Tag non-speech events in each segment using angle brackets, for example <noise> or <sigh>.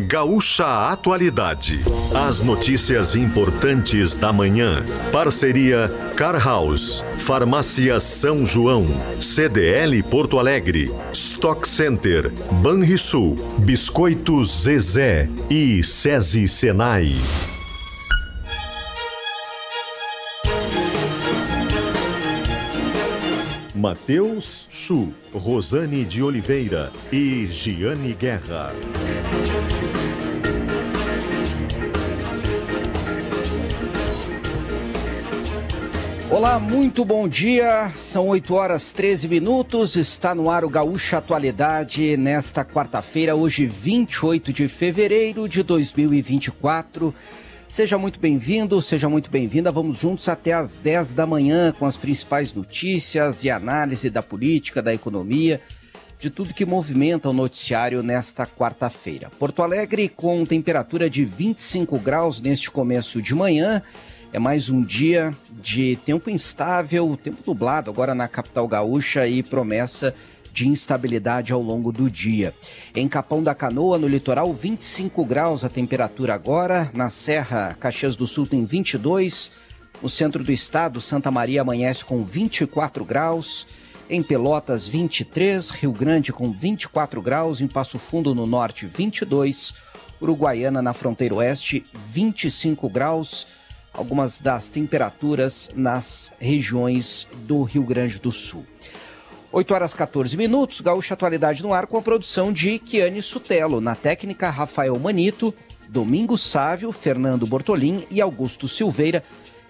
Gaúcha Atualidade. As notícias importantes da manhã. Parceria Car House, Farmácia São João, CDL Porto Alegre, Stock Center, Banrisul, Biscoitos Zezé e SESI Senai. Matheus Chu, Rosane de Oliveira e Giane Guerra. Olá, muito bom dia. São 8 horas 13 minutos. Está no ar o Gaúcha Atualidade nesta quarta-feira, hoje 28 de fevereiro de 2024. Seja muito bem-vindo, seja muito bem-vinda. Vamos juntos até às 10 da manhã com as principais notícias e análise da política, da economia, de tudo que movimenta o noticiário nesta quarta-feira. Porto Alegre com temperatura de 25 graus neste começo de manhã. É mais um dia de tempo instável, tempo nublado agora na capital gaúcha e promessa de instabilidade ao longo do dia. Em Capão da Canoa, no litoral, 25 graus a temperatura agora. Na Serra, Caxias do Sul tem 22. No centro do estado, Santa Maria amanhece com 24 graus. Em Pelotas, 23. Rio Grande com 24 graus. Em Passo Fundo, no norte, 22. Uruguaiana, na fronteira oeste, 25 graus. Algumas das temperaturas nas regiões do Rio Grande do Sul. 8 horas 14 minutos, Gaúcha Atualidade no ar com a produção de Kiane Sutelo, na técnica Rafael Manito, Domingos Sávio, Fernando Bortolim e Augusto Silveira,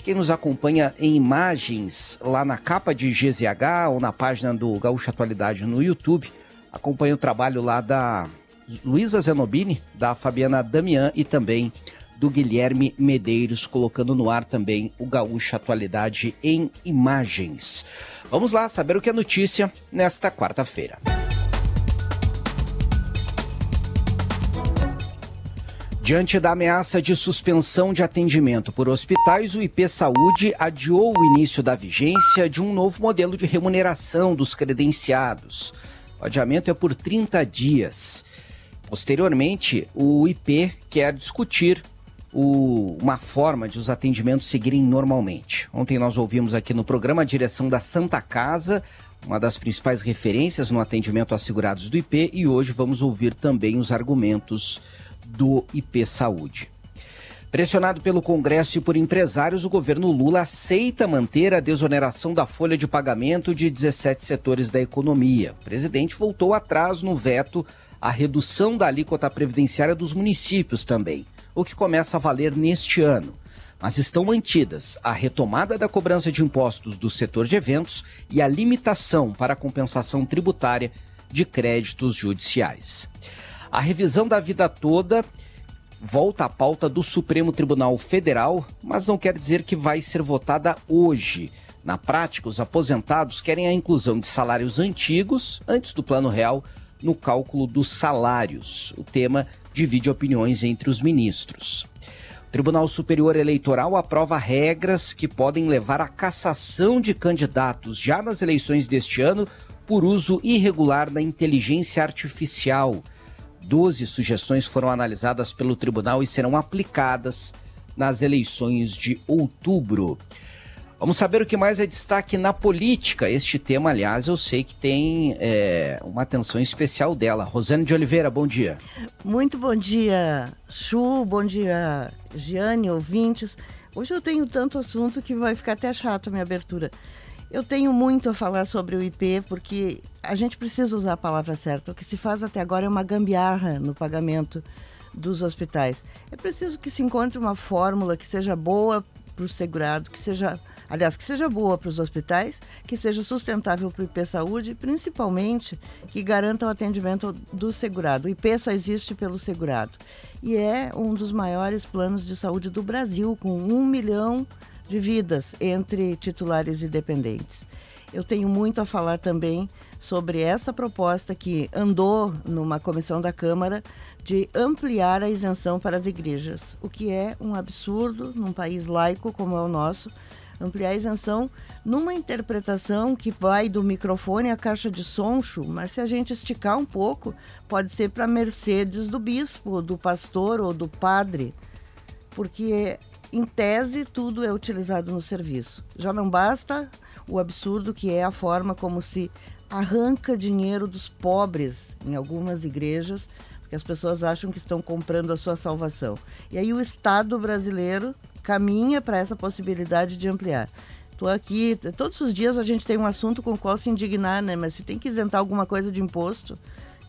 quem nos acompanha em imagens lá na capa de GZH ou na página do Gaúcha Atualidade no YouTube, acompanha o trabalho lá da Luísa Zenobini, da Fabiana Damian e também do Guilherme Medeiros, colocando no ar também o Gaúcha Atualidade em imagens. Vamos lá saber o que é notícia nesta quarta-feira. Diante da ameaça de suspensão de atendimento por hospitais, o IP Saúde adiou o início da vigência de um novo modelo de remuneração dos credenciados. O adiamento é por 30 dias. Posteriormente, o IP quer discutir o, uma forma de os atendimentos seguirem normalmente. Ontem nós ouvimos aqui no programa a direção da Santa Casa, uma das principais referências no atendimento a segurados do IP, e hoje vamos ouvir também os argumentos do IP Saúde. Pressionado pelo Congresso e por empresários, o governo Lula aceita manter a desoneração da folha de pagamento de 17 setores da economia. O presidente voltou atrás no veto à redução da alíquota previdenciária dos municípios também o que começa a valer neste ano. Mas estão mantidas a retomada da cobrança de impostos do setor de eventos e a limitação para a compensação tributária de créditos judiciais. A revisão da vida toda volta à pauta do Supremo Tribunal Federal, mas não quer dizer que vai ser votada hoje. Na prática, os aposentados querem a inclusão de salários antigos, antes do Plano Real, no cálculo dos salários. O tema divide opiniões entre os ministros. O Tribunal Superior Eleitoral aprova regras que podem levar à cassação de candidatos já nas eleições deste ano por uso irregular da inteligência artificial. Doze sugestões foram analisadas pelo tribunal e serão aplicadas nas eleições de outubro. Vamos saber o que mais é destaque na política. Este tema, aliás, eu sei que tem é, uma atenção especial dela. Rosane de Oliveira, bom dia. Muito bom dia, Chu, bom dia, Giane, ouvintes. Hoje eu tenho tanto assunto que vai ficar até chato a minha abertura. Eu tenho muito a falar sobre o IP, porque a gente precisa usar a palavra certa. O que se faz até agora é uma gambiarra no pagamento dos hospitais. É preciso que se encontre uma fórmula que seja boa para o segurado, que seja aliás, que seja boa para os hospitais, que seja sustentável para o IP Saúde principalmente que garanta o atendimento do segurado. O IP só existe pelo segurado. E é um dos maiores planos de saúde do Brasil, com um milhão de vidas entre titulares e dependentes. Eu tenho muito a falar também sobre essa proposta que andou numa comissão da Câmara de ampliar a isenção para as igrejas, o que é um absurdo num país laico como é o nosso, ampliar a isenção numa interpretação que vai do microfone à caixa de som, mas se a gente esticar um pouco, pode ser para mercedes do bispo, do pastor ou do padre, porque em tese tudo é utilizado no serviço. Já não basta o absurdo que é a forma como se arranca dinheiro dos pobres em algumas igrejas, porque as pessoas acham que estão comprando a sua salvação. E aí o Estado brasileiro caminha para essa possibilidade de ampliar. Estou aqui, todos os dias a gente tem um assunto com o qual se indignar, né? Mas se tem que isentar alguma coisa de imposto,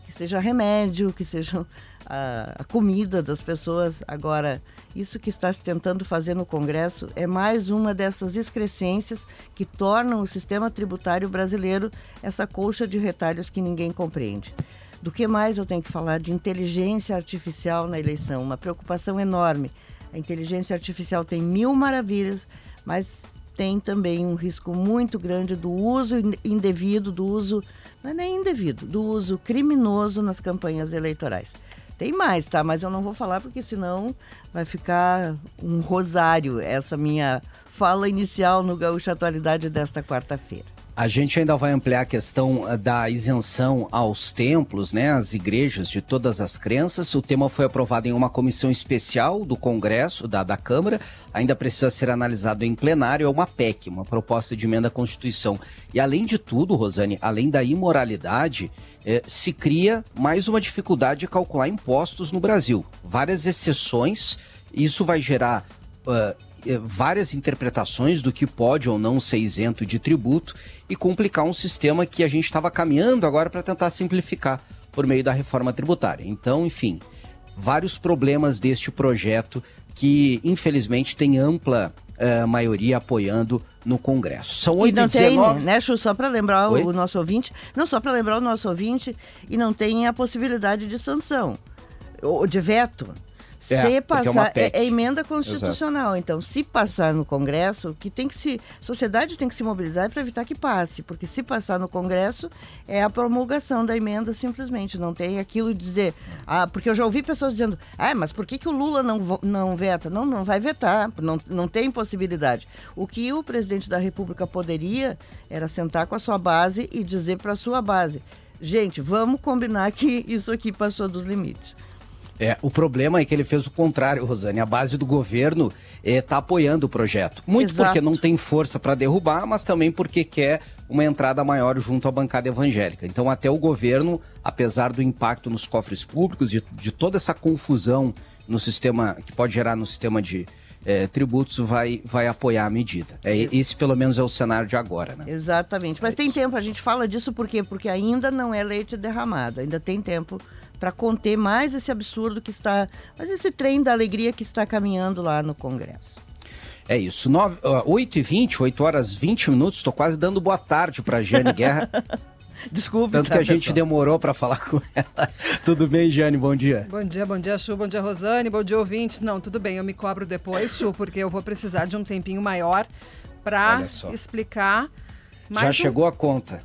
que seja remédio, que seja a, a comida das pessoas. Agora, isso que está se tentando fazer no Congresso é mais uma dessas excrescências que tornam o sistema tributário brasileiro essa colcha de retalhos que ninguém compreende. Do que mais eu tenho que falar de inteligência artificial na eleição? Uma preocupação enorme. A inteligência artificial tem mil maravilhas, mas tem também um risco muito grande do uso indevido, do uso, não é nem indevido, do uso criminoso nas campanhas eleitorais. Tem mais, tá? Mas eu não vou falar porque senão vai ficar um rosário essa minha fala inicial no Gaúcho Atualidade desta quarta-feira. A gente ainda vai ampliar a questão eh, da isenção aos templos, né, às igrejas de todas as crenças. O tema foi aprovado em uma comissão especial do Congresso, da, da Câmara. Ainda precisa ser analisado em plenário. É uma PEC, uma proposta de emenda à Constituição. E além de tudo, Rosane, além da imoralidade, eh, se cria mais uma dificuldade de calcular impostos no Brasil. Várias exceções. Isso vai gerar. Uh, várias interpretações do que pode ou não ser isento de tributo e complicar um sistema que a gente estava caminhando agora para tentar simplificar por meio da reforma tributária. Então, enfim, vários problemas deste projeto que, infelizmente, tem ampla uh, maioria apoiando no Congresso. São 8 e não tem, né, Chu, só para lembrar Oi? o nosso ouvinte, não só para lembrar o nosso ouvinte, e não tem a possibilidade de sanção, ou de veto. É, se passar, é, é, emenda constitucional. Exato. Então, se passar no Congresso, que tem que se. A sociedade tem que se mobilizar para evitar que passe, porque se passar no Congresso, é a promulgação da emenda simplesmente. Não tem aquilo de dizer. Ah, porque eu já ouvi pessoas dizendo, ah, mas por que, que o Lula não, não veta? Não, não vai vetar, não, não tem possibilidade. O que o presidente da República poderia era sentar com a sua base e dizer para a sua base. Gente, vamos combinar que isso aqui passou dos limites. É, o problema é que ele fez o contrário, Rosane. A base do governo está eh, apoiando o projeto. Muito Exato. porque não tem força para derrubar, mas também porque quer uma entrada maior junto à bancada evangélica. Então, até o governo, apesar do impacto nos cofres públicos, de, de toda essa confusão no sistema que pode gerar no sistema de é, tributos, vai, vai apoiar a medida. É, esse, pelo menos, é o cenário de agora. Né? Exatamente. Mas é tem tempo, a gente fala disso por quê? Porque ainda não é leite derramado, ainda tem tempo para conter mais esse absurdo que está, mas esse trem da alegria que está caminhando lá no Congresso. É isso. 9, uh, 8 e 20, 8 horas 20 minutos. Estou quase dando boa tarde para Jane Guerra. <laughs> Desculpe, Tanto tá, que a gente demorou para falar com ela. <laughs> tudo bem, Jane? Bom dia. Bom dia, bom dia, Chu. Bom dia, Rosane. Bom dia, ouvintes. Não, tudo bem, eu me cobro depois, Chu, porque eu vou precisar de um tempinho maior para explicar. Já um... chegou a conta.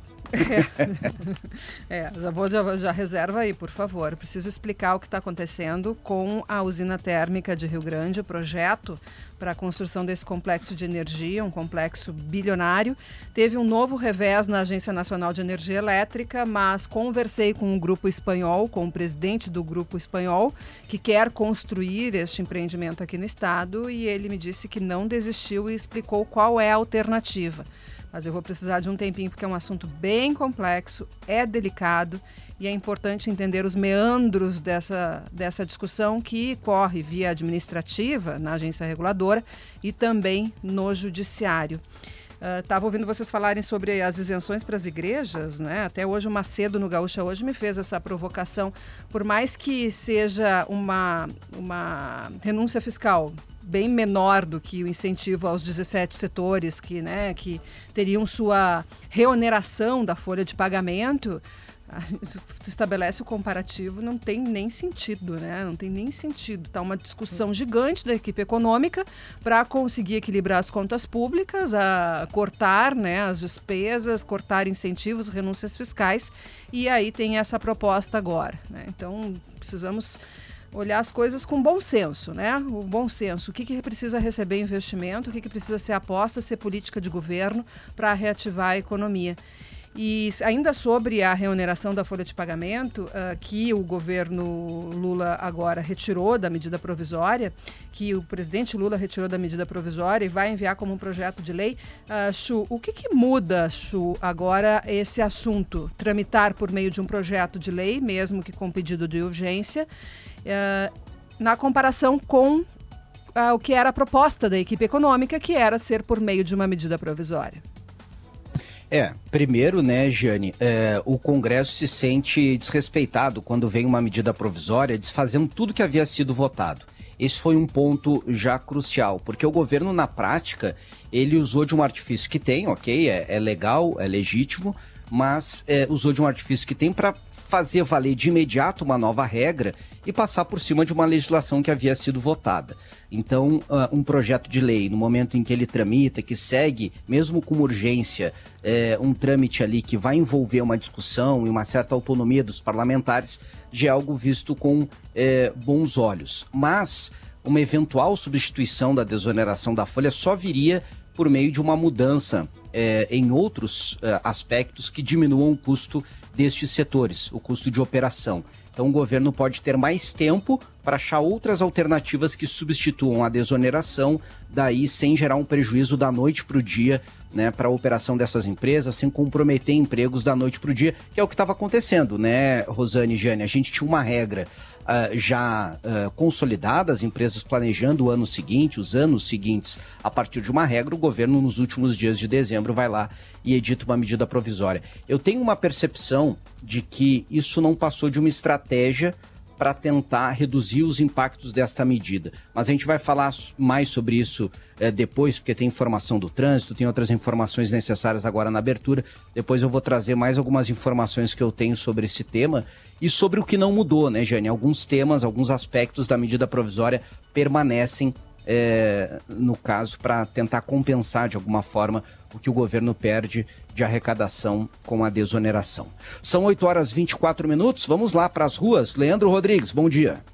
É, <laughs> é já, vou, já, já reserva aí, por favor. Preciso explicar o que está acontecendo com a usina térmica de Rio Grande, o projeto para a construção desse complexo de energia, um complexo bilionário. Teve um novo revés na Agência Nacional de Energia Elétrica, mas conversei com um grupo espanhol, com o presidente do grupo espanhol, que quer construir este empreendimento aqui no estado, e ele me disse que não desistiu e explicou qual é a alternativa mas eu vou precisar de um tempinho porque é um assunto bem complexo, é delicado e é importante entender os meandros dessa, dessa discussão que corre via administrativa na agência reguladora e também no judiciário. Estava uh, ouvindo vocês falarem sobre as isenções para as igrejas, né? Até hoje o Macedo no Gaúcha hoje me fez essa provocação. Por mais que seja uma, uma renúncia fiscal bem menor do que o incentivo aos 17 setores que, né, que teriam sua reoneração da folha de pagamento, estabelece o comparativo, não tem nem sentido, né? Não tem nem sentido. Tá uma discussão gigante da equipe econômica para conseguir equilibrar as contas públicas, a cortar, né, as despesas, cortar incentivos, renúncias fiscais, e aí tem essa proposta agora, né? Então, precisamos olhar as coisas com bom senso, né? O bom senso. O que, que precisa receber investimento, o que, que precisa ser aposta, ser política de governo para reativar a economia. E ainda sobre a remuneração da folha de pagamento, uh, que o governo Lula agora retirou da medida provisória, que o presidente Lula retirou da medida provisória e vai enviar como um projeto de lei. Uh, o que, que muda, Chu, agora esse assunto? Tramitar por meio de um projeto de lei, mesmo que com pedido de urgência, uh, na comparação com o que era a proposta da equipe econômica, que era ser por meio de uma medida provisória. É, primeiro, né, Jane, é, o Congresso se sente desrespeitado quando vem uma medida provisória desfazendo tudo que havia sido votado. Esse foi um ponto já crucial, porque o governo, na prática, ele usou de um artifício que tem, ok, é, é legal, é legítimo, mas é, usou de um artifício que tem para fazer valer de imediato uma nova regra e passar por cima de uma legislação que havia sido votada. Então, uh, um projeto de lei, no momento em que ele tramita, que segue, mesmo com urgência, é, um trâmite ali que vai envolver uma discussão e uma certa autonomia dos parlamentares, já é algo visto com é, bons olhos. Mas uma eventual substituição da desoneração da folha só viria por meio de uma mudança é, em outros é, aspectos que diminuam o custo destes setores, o custo de operação. Então o governo pode ter mais tempo para achar outras alternativas que substituam a desoneração, daí sem gerar um prejuízo da noite para o dia né, para a operação dessas empresas, sem comprometer empregos da noite para o dia, que é o que estava acontecendo, né, Rosane e Jane? A gente tinha uma regra uh, já uh, consolidada, as empresas planejando o ano seguinte, os anos seguintes, a partir de uma regra, o governo, nos últimos dias de dezembro, vai lá e edita uma medida provisória. Eu tenho uma percepção de que isso não passou de uma estratégia para tentar reduzir os impactos desta medida. Mas a gente vai falar mais sobre isso é, depois, porque tem informação do trânsito, tem outras informações necessárias agora na abertura. Depois eu vou trazer mais algumas informações que eu tenho sobre esse tema e sobre o que não mudou, né, Jane? Alguns temas, alguns aspectos da medida provisória permanecem é, no caso, para tentar compensar de alguma forma o que o governo perde de arrecadação com a desoneração. São 8 horas e 24 minutos, vamos lá para as ruas. Leandro Rodrigues, bom dia.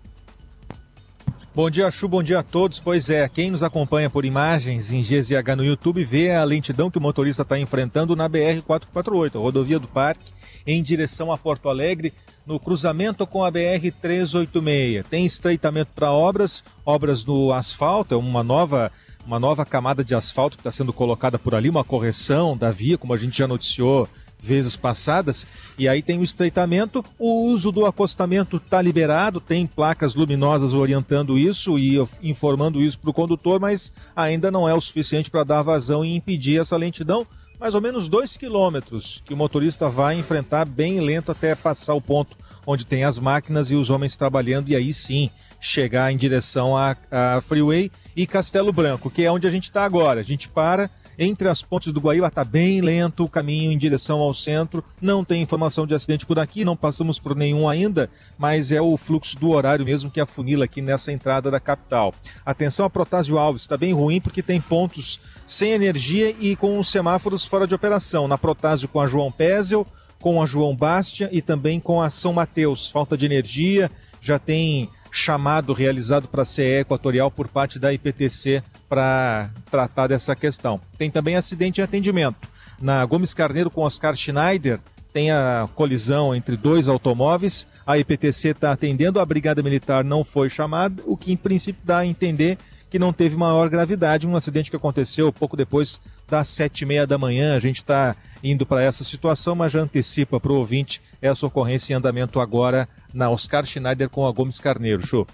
Bom dia, Chu, bom dia a todos. Pois é, quem nos acompanha por imagens em GZH no YouTube vê a lentidão que o motorista está enfrentando na BR-448, rodovia do Parque, em direção a Porto Alegre no cruzamento com a BR-386. Tem estreitamento para obras, obras no asfalto, é uma nova, uma nova camada de asfalto que está sendo colocada por ali, uma correção da via, como a gente já noticiou vezes passadas, e aí tem o estreitamento, o uso do acostamento está liberado, tem placas luminosas orientando isso e informando isso para o condutor, mas ainda não é o suficiente para dar vazão e impedir essa lentidão mais ou menos 2 quilômetros que o motorista vai enfrentar bem lento até passar o ponto onde tem as máquinas e os homens trabalhando e aí sim chegar em direção a Freeway e Castelo Branco, que é onde a gente está agora. A gente para entre as pontes do Guaíba está bem lento o caminho em direção ao centro. Não tem informação de acidente por aqui, não passamos por nenhum ainda, mas é o fluxo do horário mesmo que afunila aqui nessa entrada da capital. Atenção a Protásio Alves, está bem ruim porque tem pontos sem energia e com os semáforos fora de operação. Na Protásio com a João Pézel, com a João Bastia e também com a São Mateus. Falta de energia, já tem chamado realizado para a CE Equatorial por parte da IPTC para tratar dessa questão. Tem também acidente em atendimento. Na Gomes Carneiro com Oscar Schneider, tem a colisão entre dois automóveis. A IPTC está atendendo, a Brigada Militar não foi chamada, o que em princípio dá a entender que não teve maior gravidade. Um acidente que aconteceu pouco depois das sete e meia da manhã. A gente está indo para essa situação, mas já antecipa para o ouvinte essa ocorrência em andamento agora na Oscar Schneider com a Gomes Carneiro. Show.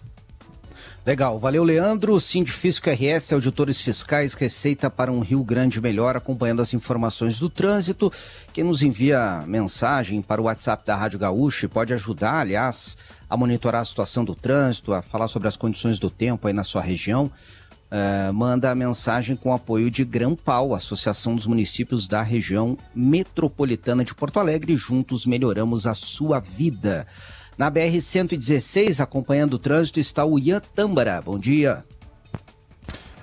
Legal, valeu Leandro. Sindifisco RS, auditores fiscais, receita para um Rio Grande melhor, acompanhando as informações do trânsito. Quem nos envia mensagem para o WhatsApp da Rádio Gaúcha pode ajudar, aliás, a monitorar a situação do trânsito, a falar sobre as condições do tempo aí na sua região, uh, manda a mensagem com apoio de Grampal, Associação dos Municípios da Região Metropolitana de Porto Alegre. Juntos melhoramos a sua vida. Na BR-116, acompanhando o trânsito, está o Ian Tâmbara. Bom dia.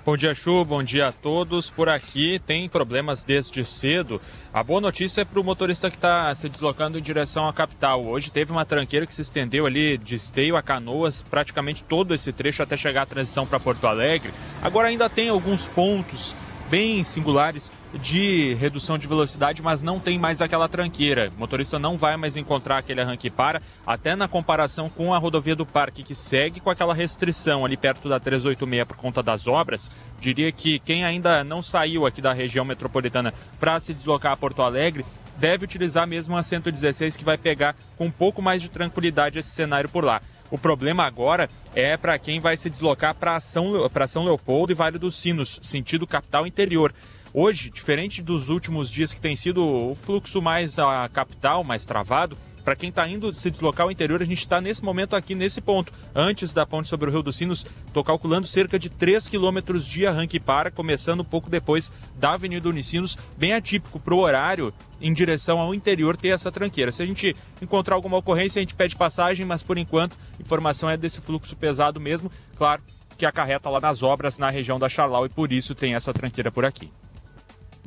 Bom dia, Chu. Bom dia a todos. Por aqui tem problemas desde cedo. A boa notícia é para o motorista que está se deslocando em direção à capital. Hoje teve uma tranqueira que se estendeu ali de Esteio a Canoas, praticamente todo esse trecho até chegar à transição para Porto Alegre. Agora ainda tem alguns pontos bem singulares de redução de velocidade, mas não tem mais aquela tranqueira. O motorista não vai mais encontrar aquele arranque para, até na comparação com a rodovia do Parque, que segue com aquela restrição ali perto da 386 por conta das obras. Diria que quem ainda não saiu aqui da região metropolitana para se deslocar a Porto Alegre deve utilizar mesmo a 116 que vai pegar com um pouco mais de tranquilidade esse cenário por lá. O problema agora é para quem vai se deslocar para São, São Leopoldo e Vale dos Sinos, sentido capital interior. Hoje, diferente dos últimos dias que tem sido o fluxo mais a capital, mais travado, para quem está indo se deslocar ao interior, a gente está nesse momento aqui, nesse ponto. Antes da ponte sobre o Rio dos Sinos, estou calculando cerca de 3 quilômetros de arranque para, começando um pouco depois da Avenida Unicinos, bem atípico para o horário em direção ao interior ter essa tranqueira. Se a gente encontrar alguma ocorrência, a gente pede passagem, mas por enquanto, informação é desse fluxo pesado mesmo. Claro que acarreta lá nas obras na região da Charlau e por isso tem essa tranqueira por aqui.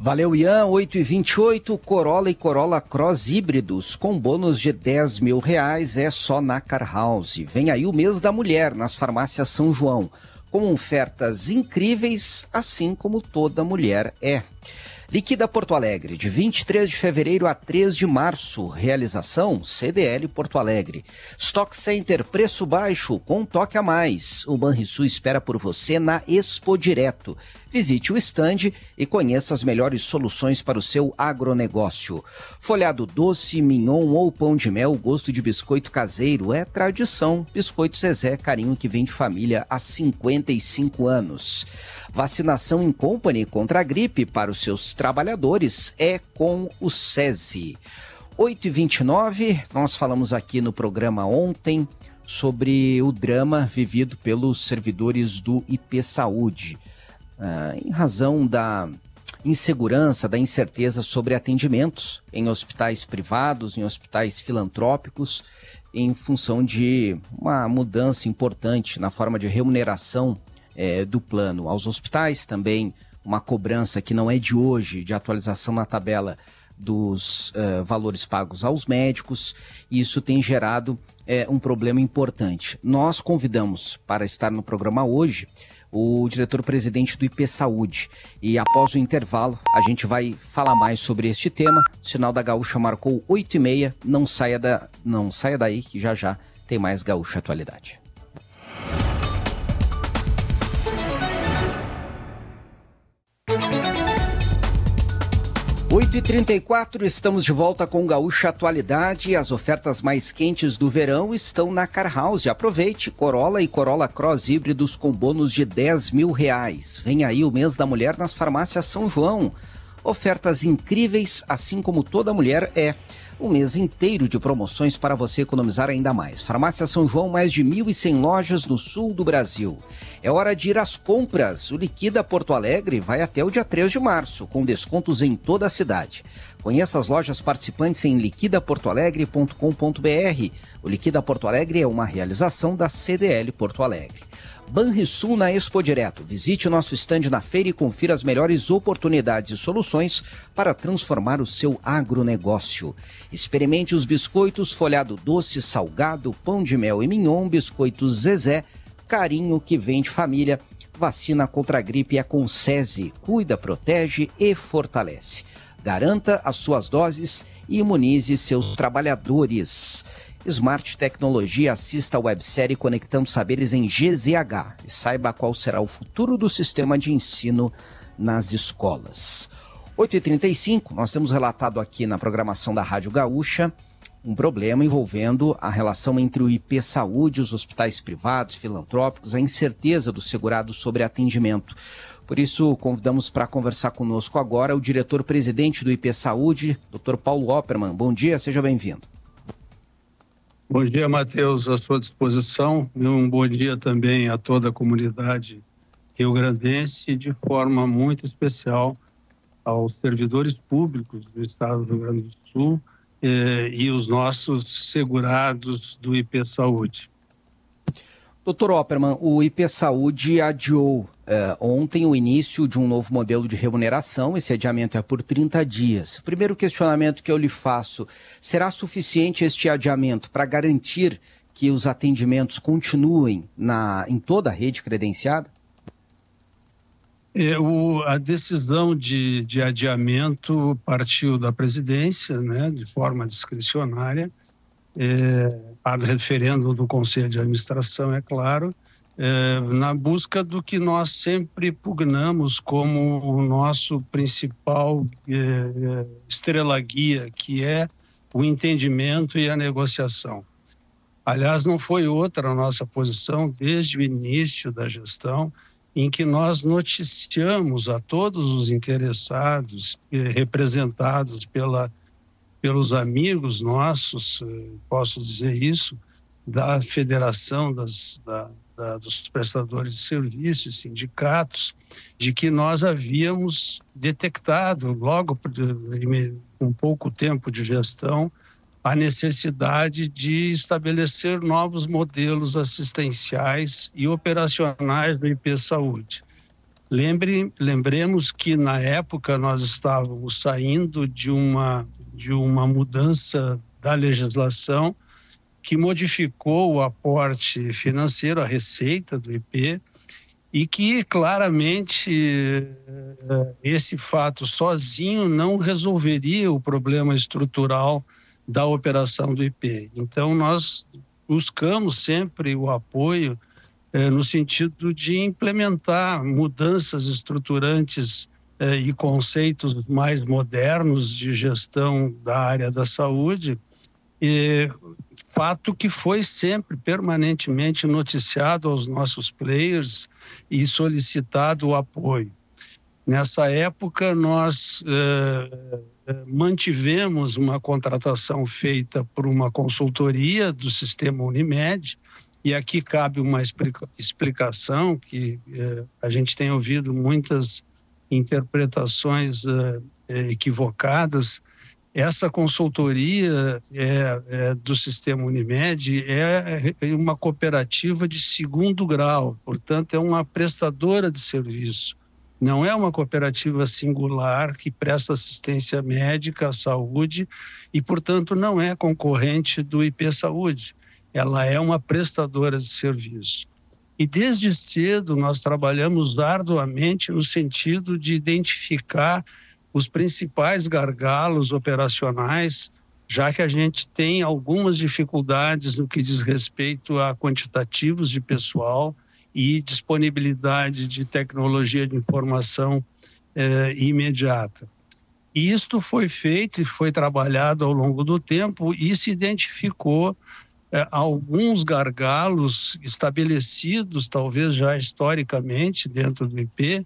Valeu, Ian. 8 e 28 Corolla e Corolla Cross híbridos com bônus de 10 mil reais é só na Car House. Vem aí o mês da mulher nas farmácias São João, com ofertas incríveis, assim como toda mulher é. Liquida Porto Alegre, de 23 de fevereiro a 3 de março. Realização CDL Porto Alegre. Stock Center, preço baixo, com toque a mais. O Banrisul espera por você na Expo Direto. Visite o estande e conheça as melhores soluções para o seu agronegócio. Folhado doce, mignon ou pão de mel, gosto de biscoito caseiro é tradição. Biscoito Zezé, carinho que vem de família há 55 anos. Vacinação em company contra a gripe para os seus trabalhadores é com o SESI. 8h29, nós falamos aqui no programa ontem sobre o drama vivido pelos servidores do IP Saúde. Ah, em razão da insegurança, da incerteza sobre atendimentos em hospitais privados, em hospitais filantrópicos, em função de uma mudança importante na forma de remuneração é, do plano aos hospitais, também uma cobrança que não é de hoje, de atualização na tabela dos uh, valores pagos aos médicos, e isso tem gerado é, um problema importante. Nós convidamos para estar no programa hoje o diretor-presidente do IP Saúde. E após o intervalo, a gente vai falar mais sobre este tema. O sinal da Gaúcha marcou 8 e meia. Não saia, da, não saia daí, que já já tem mais Gaúcha Atualidade. 8h34, estamos de volta com Gaúcha Atualidade. As ofertas mais quentes do verão estão na Car House. Aproveite, Corolla e Corolla Cross híbridos com bônus de 10 mil reais. Vem aí o mês da mulher nas farmácias São João. Ofertas incríveis, assim como toda mulher é um mês inteiro de promoções para você economizar ainda mais. Farmácia São João, mais de 1.100 lojas no sul do Brasil. É hora de ir às compras. O Liquida Porto Alegre vai até o dia 3 de março, com descontos em toda a cidade. Conheça as lojas participantes em liquidaportoalegre.com.br. O Liquida Porto Alegre é uma realização da CDL Porto Alegre. Banrisul na Expo Direto. Visite o nosso estande na feira e confira as melhores oportunidades e soluções para transformar o seu agronegócio. Experimente os biscoitos folhado doce, salgado, pão de mel e mignon, biscoitos Zezé, carinho que vem de família. Vacina contra a gripe é com SESI. Cuida, protege e fortalece. Garanta as suas doses e imunize seus trabalhadores. Smart Tecnologia assista a websérie Conectando Saberes em GZH e saiba qual será o futuro do sistema de ensino nas escolas. 8h35, nós temos relatado aqui na programação da Rádio Gaúcha um problema envolvendo a relação entre o IP Saúde, os hospitais privados, filantrópicos, a incerteza do segurado sobre atendimento. Por isso, convidamos para conversar conosco agora o diretor-presidente do IP Saúde, Dr. Paulo Opperman. Bom dia, seja bem-vindo. Bom dia, Matheus, à sua disposição. Um bom dia também a toda a comunidade rio-grandense, de forma muito especial aos servidores públicos do Estado do Rio Grande do Sul eh, e os nossos segurados do IP Saúde. Doutor Opperman, o IP Saúde adiou eh, ontem o início de um novo modelo de remuneração. Esse adiamento é por 30 dias. O primeiro questionamento que eu lhe faço: será suficiente este adiamento para garantir que os atendimentos continuem na, em toda a rede credenciada? É, o, a decisão de, de adiamento partiu da presidência, né, de forma discricionária é, referendo do Conselho de Administração, é claro, é, na busca do que nós sempre pugnamos como o nosso principal é, é, estrela guia, que é o entendimento e a negociação. Aliás, não foi outra a nossa posição desde o início da gestão, em que nós noticiamos a todos os interessados, é, representados pela pelos amigos nossos, eh, posso dizer isso, da Federação das, da, da, dos Prestadores de Serviços, sindicatos, de que nós havíamos detectado, logo com pouco tempo de gestão, a necessidade de estabelecer novos modelos assistenciais e operacionais do IP Saúde. Lembre, lembremos que na época nós estávamos saindo de uma de uma mudança da legislação que modificou o aporte financeiro, a receita do IP, e que claramente eh, esse fato sozinho não resolveria o problema estrutural da operação do IP. Então, nós buscamos sempre o apoio eh, no sentido de implementar mudanças estruturantes eh, e conceitos mais modernos de gestão da área da saúde, e fato que foi sempre permanentemente noticiado aos nossos players e solicitado o apoio. Nessa época, nós eh, mantivemos uma contratação feita por uma consultoria do sistema Unimed, e aqui cabe uma explicação que eh, a gente tem ouvido muitas interpretações uh, equivocadas. Essa consultoria é, é, do sistema Unimed é, é uma cooperativa de segundo grau, portanto, é uma prestadora de serviço. Não é uma cooperativa singular que presta assistência médica à saúde e, portanto, não é concorrente do IP Saúde. Ela é uma prestadora de serviço. E desde cedo nós trabalhamos arduamente no sentido de identificar os principais gargalos operacionais, já que a gente tem algumas dificuldades no que diz respeito a quantitativos de pessoal e disponibilidade de tecnologia de informação eh, imediata. E isto foi feito e foi trabalhado ao longo do tempo e se identificou é, alguns gargalos estabelecidos, talvez já historicamente, dentro do IP,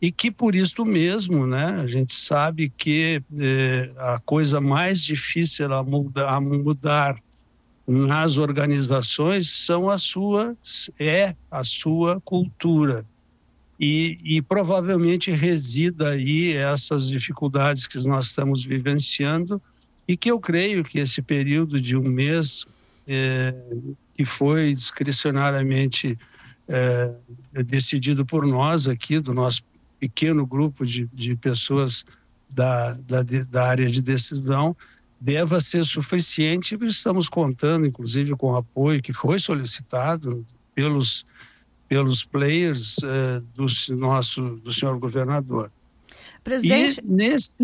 e que por isso mesmo, né, a gente sabe que é, a coisa mais difícil a mudar, a mudar nas organizações são a sua é a sua cultura. E, e, provavelmente resida aí essas dificuldades que nós estamos vivenciando e que eu creio que esse período de um mês é, que foi discricionariamente é, decidido por nós aqui, do nosso pequeno grupo de, de pessoas da, da, da área de decisão, deva ser suficiente. Estamos contando, inclusive, com o apoio que foi solicitado pelos, pelos players é, do, nosso, do senhor governador. Presidente, e nesse...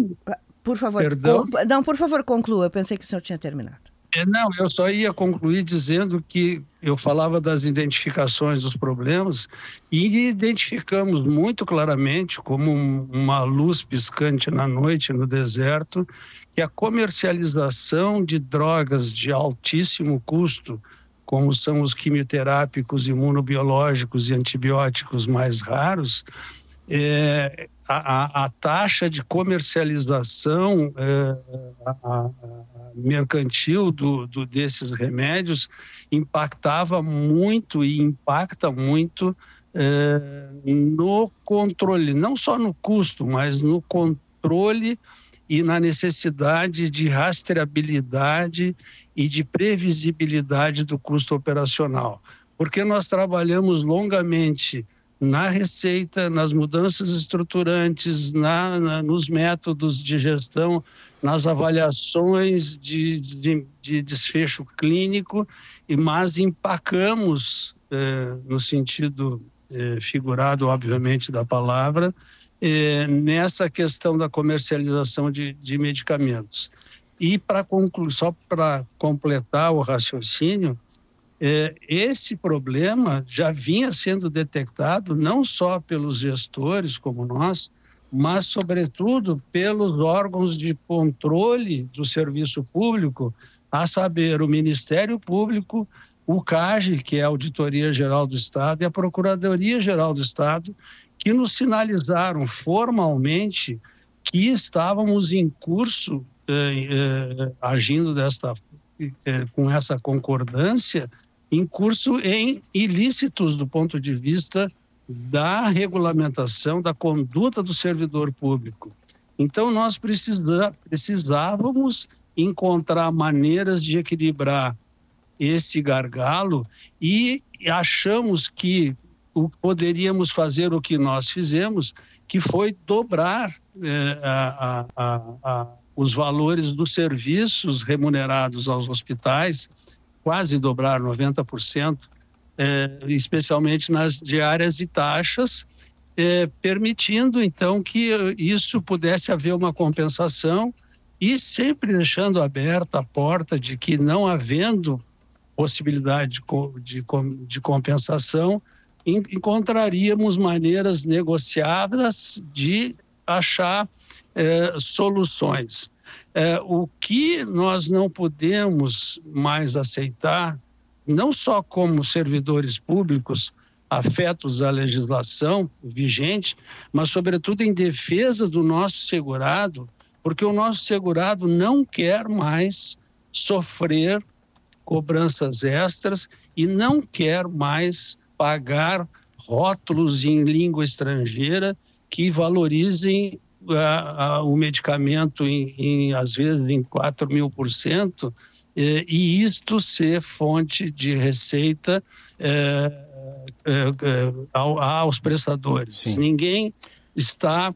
por favor, Perdão? não, por favor, conclua. Eu pensei que o senhor tinha terminado. É, não, eu só ia concluir dizendo que eu falava das identificações dos problemas e identificamos muito claramente, como uma luz piscante na noite no deserto, que a comercialização de drogas de altíssimo custo, como são os quimioterápicos, imunobiológicos e antibióticos mais raros, é, a, a, taxa de comercialização é, a, a mercantil do, do, desses remédios impactava muito e impacta muito é, no controle, não só no custo, mas no controle e na necessidade de rastreabilidade e de previsibilidade do custo operacional. porque nós trabalhamos longamente na receita, nas mudanças estruturantes, na, na nos métodos de gestão, nas avaliações de, de, de desfecho clínico, e mas empacamos, eh, no sentido eh, figurado, obviamente, da palavra, eh, nessa questão da comercialização de, de medicamentos. E para concluir, só para completar o raciocínio, esse problema já vinha sendo detectado não só pelos gestores como nós, mas sobretudo pelos órgãos de controle do serviço público, a saber, o Ministério Público, o CAGE, que é a Auditoria Geral do Estado, e a Procuradoria Geral do Estado, que nos sinalizaram formalmente que estávamos em curso eh, eh, agindo desta eh, com essa concordância em curso em ilícitos do ponto de vista da regulamentação da conduta do servidor público. Então, nós precisa, precisávamos encontrar maneiras de equilibrar esse gargalo e achamos que o, poderíamos fazer o que nós fizemos, que foi dobrar eh, a, a, a, os valores dos serviços remunerados aos hospitais quase dobrar 90%, é, especialmente nas diárias e taxas, é, permitindo então que isso pudesse haver uma compensação e sempre deixando aberta a porta de que não havendo possibilidade de, de, de compensação, encontraríamos maneiras negociadas de achar é, soluções. É, o que nós não podemos mais aceitar, não só como servidores públicos afetos à legislação vigente, mas, sobretudo, em defesa do nosso segurado, porque o nosso segurado não quer mais sofrer cobranças extras e não quer mais pagar rótulos em língua estrangeira que valorizem a, a, o medicamento em, em, às vezes em 4 mil por cento, e isto ser fonte de receita eh, eh, aos prestadores. Sim. Ninguém está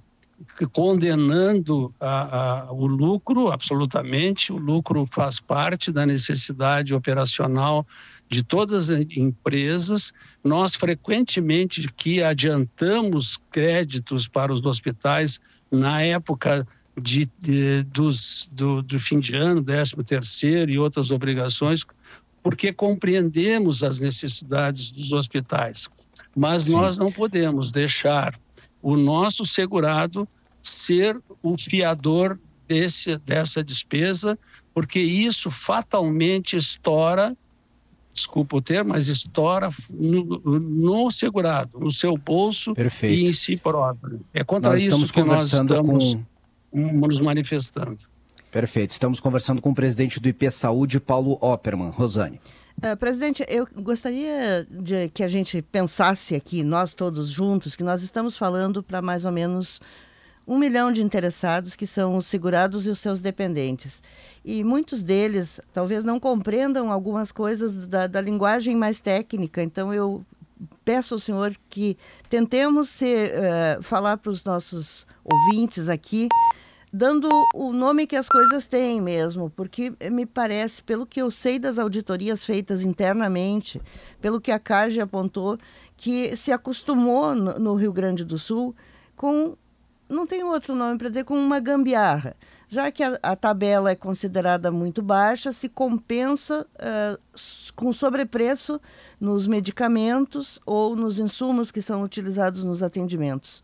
condenando a, a, o lucro, absolutamente, o lucro faz parte da necessidade operacional de todas as empresas. Nós frequentemente que adiantamos créditos para os hospitais na época de, de dos, do, do, fim de ano, 13 terceiro e outras obrigações, porque compreendemos as necessidades dos hospitais. Mas Sim. nós não podemos deixar o nosso segurado ser o fiador desse, dessa despesa, porque isso fatalmente estoura desculpa o termo, mas estoura no, no segurado, no seu bolso Perfeito. e em si próprio. É contra nós isso que nós estamos com... nos manifestando. Perfeito. Estamos conversando com o presidente do IP Saúde, Paulo Opperman. Rosane. Uh, presidente, eu gostaria de que a gente pensasse aqui, nós todos juntos, que nós estamos falando para mais ou menos um milhão de interessados que são os segurados e os seus dependentes. E muitos deles talvez não compreendam algumas coisas da, da linguagem mais técnica. Então, eu peço ao senhor que tentemos ser, uh, falar para os nossos ouvintes aqui, dando o nome que as coisas têm mesmo, porque me parece, pelo que eu sei das auditorias feitas internamente, pelo que a CAGE apontou, que se acostumou no, no Rio Grande do Sul com não tem outro nome para dizer, com uma gambiarra. Já que a, a, tabela é considerada muito baixa, se compensa uh, com sobrepreço nos medicamentos ou nos insumos que são utilizados nos atendimentos.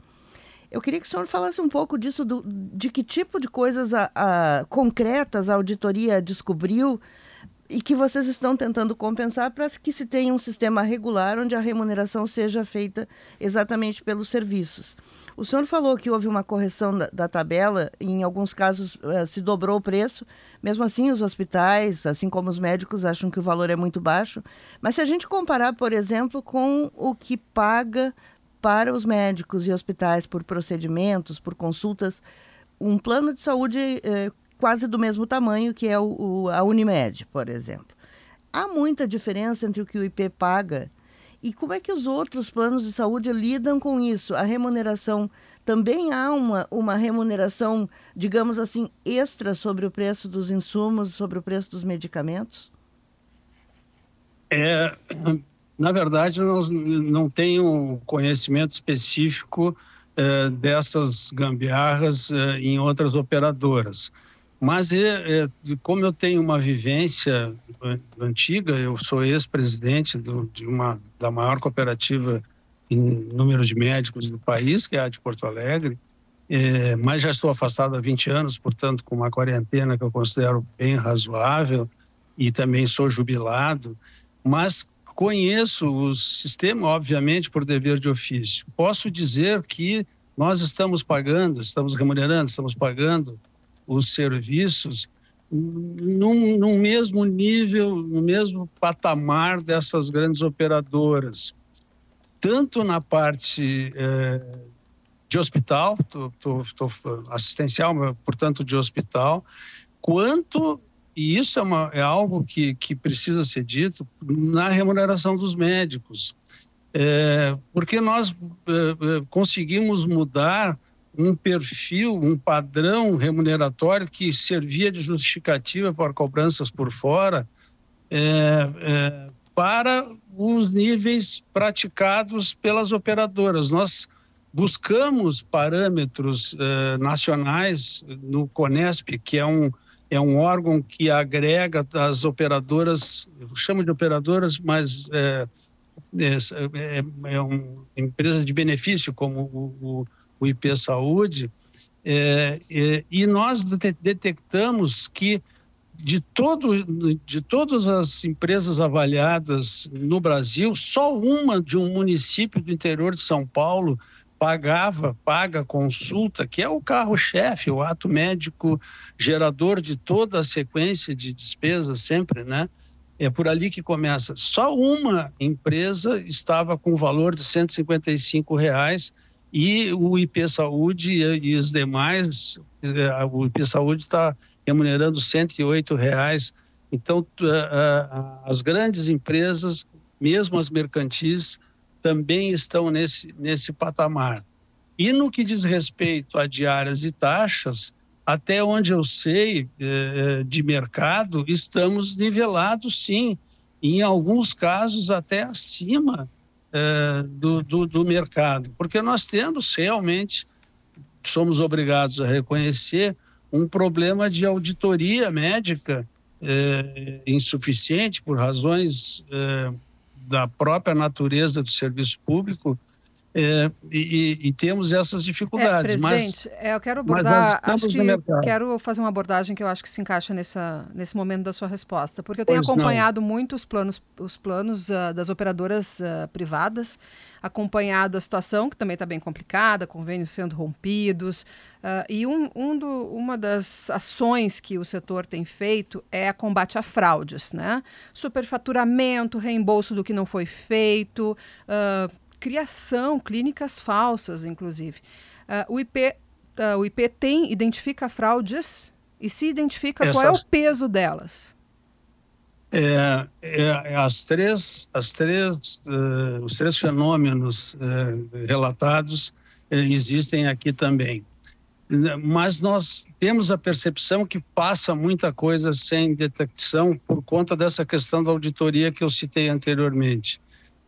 Eu queria que o senhor falasse um pouco disso, do, de que tipo de coisas a, a, concretas a auditoria descobriu e que vocês estão tentando compensar para que se tenha um sistema regular onde a remuneração seja feita exatamente pelos serviços. O senhor falou que houve uma correção da, da tabela, em alguns casos uh, se dobrou o preço. Mesmo assim, os hospitais, assim como os médicos, acham que o valor é muito baixo. Mas se a gente comparar, por exemplo, com o que paga para os médicos e hospitais por procedimentos, por consultas, um plano de saúde uh, quase do mesmo tamanho que é o, o, a Unimed, por exemplo. Há muita diferença entre o que o IP paga E como é que os outros planos de saúde lidam com isso? A remuneração também há uma, uma remuneração, digamos assim, extra sobre o preço dos insumos, sobre o preço dos medicamentos? É, na verdade, nós não tenho conhecimento específico é, dessas gambiarras é, em outras operadoras. Mas, é, é, como eu tenho uma vivência antiga, eu sou ex-presidente de uma da maior cooperativa em número de médicos do país, que é a de Porto Alegre, é, mas já estou afastado há 20 anos, portanto, com uma quarentena que eu considero bem razoável e também sou jubilado, mas conheço o sistema, obviamente, por dever de ofício. Posso dizer que nós estamos pagando, estamos remunerando, estamos pagando os serviços num, num mesmo nível, no mesmo patamar dessas grandes operadoras. Tanto na parte é, de hospital, tô, tô, tô, assistencial, portanto de hospital, quanto e isso é, uma, é algo que, que precisa ser dito na remuneração dos médicos, é, porque nós é, conseguimos mudar um perfil, um padrão remuneratório que servia de justificativa para cobranças por fora, é, é, para os níveis praticados pelas operadoras. Nós buscamos parâmetros eh, nacionais no CONESP, que é um, é um órgão que agrega as operadoras, eu chamo de operadoras, mas é, é, é, é uma empresa de benefício, como o, o, o IP Saúde, é, é, e nós detectamos que de, todo, de todas as empresas avaliadas no Brasil, só uma de um município do interior de São Paulo pagava, paga consulta, que é o carro-chefe, o ato médico gerador de toda a sequência de despesas sempre, né? É por ali que começa. Só uma empresa estava com o valor de 155 reais e o IP Saúde e, os demais, eh, o IP Saúde está remunerando 108 reais. Então, as grandes empresas, mesmo as mercantis, também estão nesse, nesse patamar. E no que diz respeito a diárias e taxas, até onde eu sei eh, eh, de mercado, estamos nivelados sim, em alguns casos até acima eh, do, do, do mercado, porque nós temos realmente, somos obrigados a reconhecer, um problema de auditoria médica é, insuficiente por razões é, da própria natureza do serviço público é, e, e, temos essas dificuldades. É, presidente, mas, é, eu quero abordar, acho que quero fazer uma abordagem que eu acho que se encaixa nessa, nesse momento da sua resposta, porque eu tenho pois acompanhado não. muito os planos, os planos uh, das operadoras uh, privadas, acompanhado a situação, que também está bem complicada, convênios sendo rompidos, uh, e um, um do, uma das ações que o setor tem feito é a combate a fraudes, né? Superfaturamento, reembolso do que não foi feito, criação, clínicas falsas, inclusive. Uh, o, IP, uh, ah, o IP tem, identifica fraudes e se identifica Essas... qual é o peso delas? É, é, é as três, as três, uh, os três fenômenos relatados existem aqui também. Mas nós temos a percepção que passa muita coisa sem detecção por conta dessa questão da auditoria que eu citei anteriormente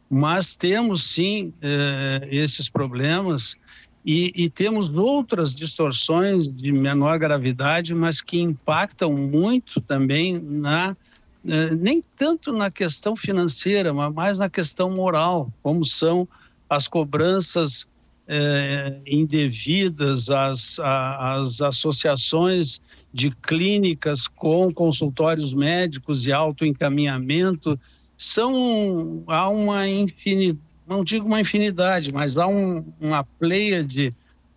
mas temos sim eh, esses problemas e, e, temos outras distorções de menor gravidade, mas que impactam muito também na eh, nem tanto na questão financeira, mas mais na questão moral, como são as cobranças eh, indevidas, as, as associações de clínicas com consultórios médicos e autoencaminhamento, são há uma infinidade, não digo uma infinidade, mas há um, uma pleia de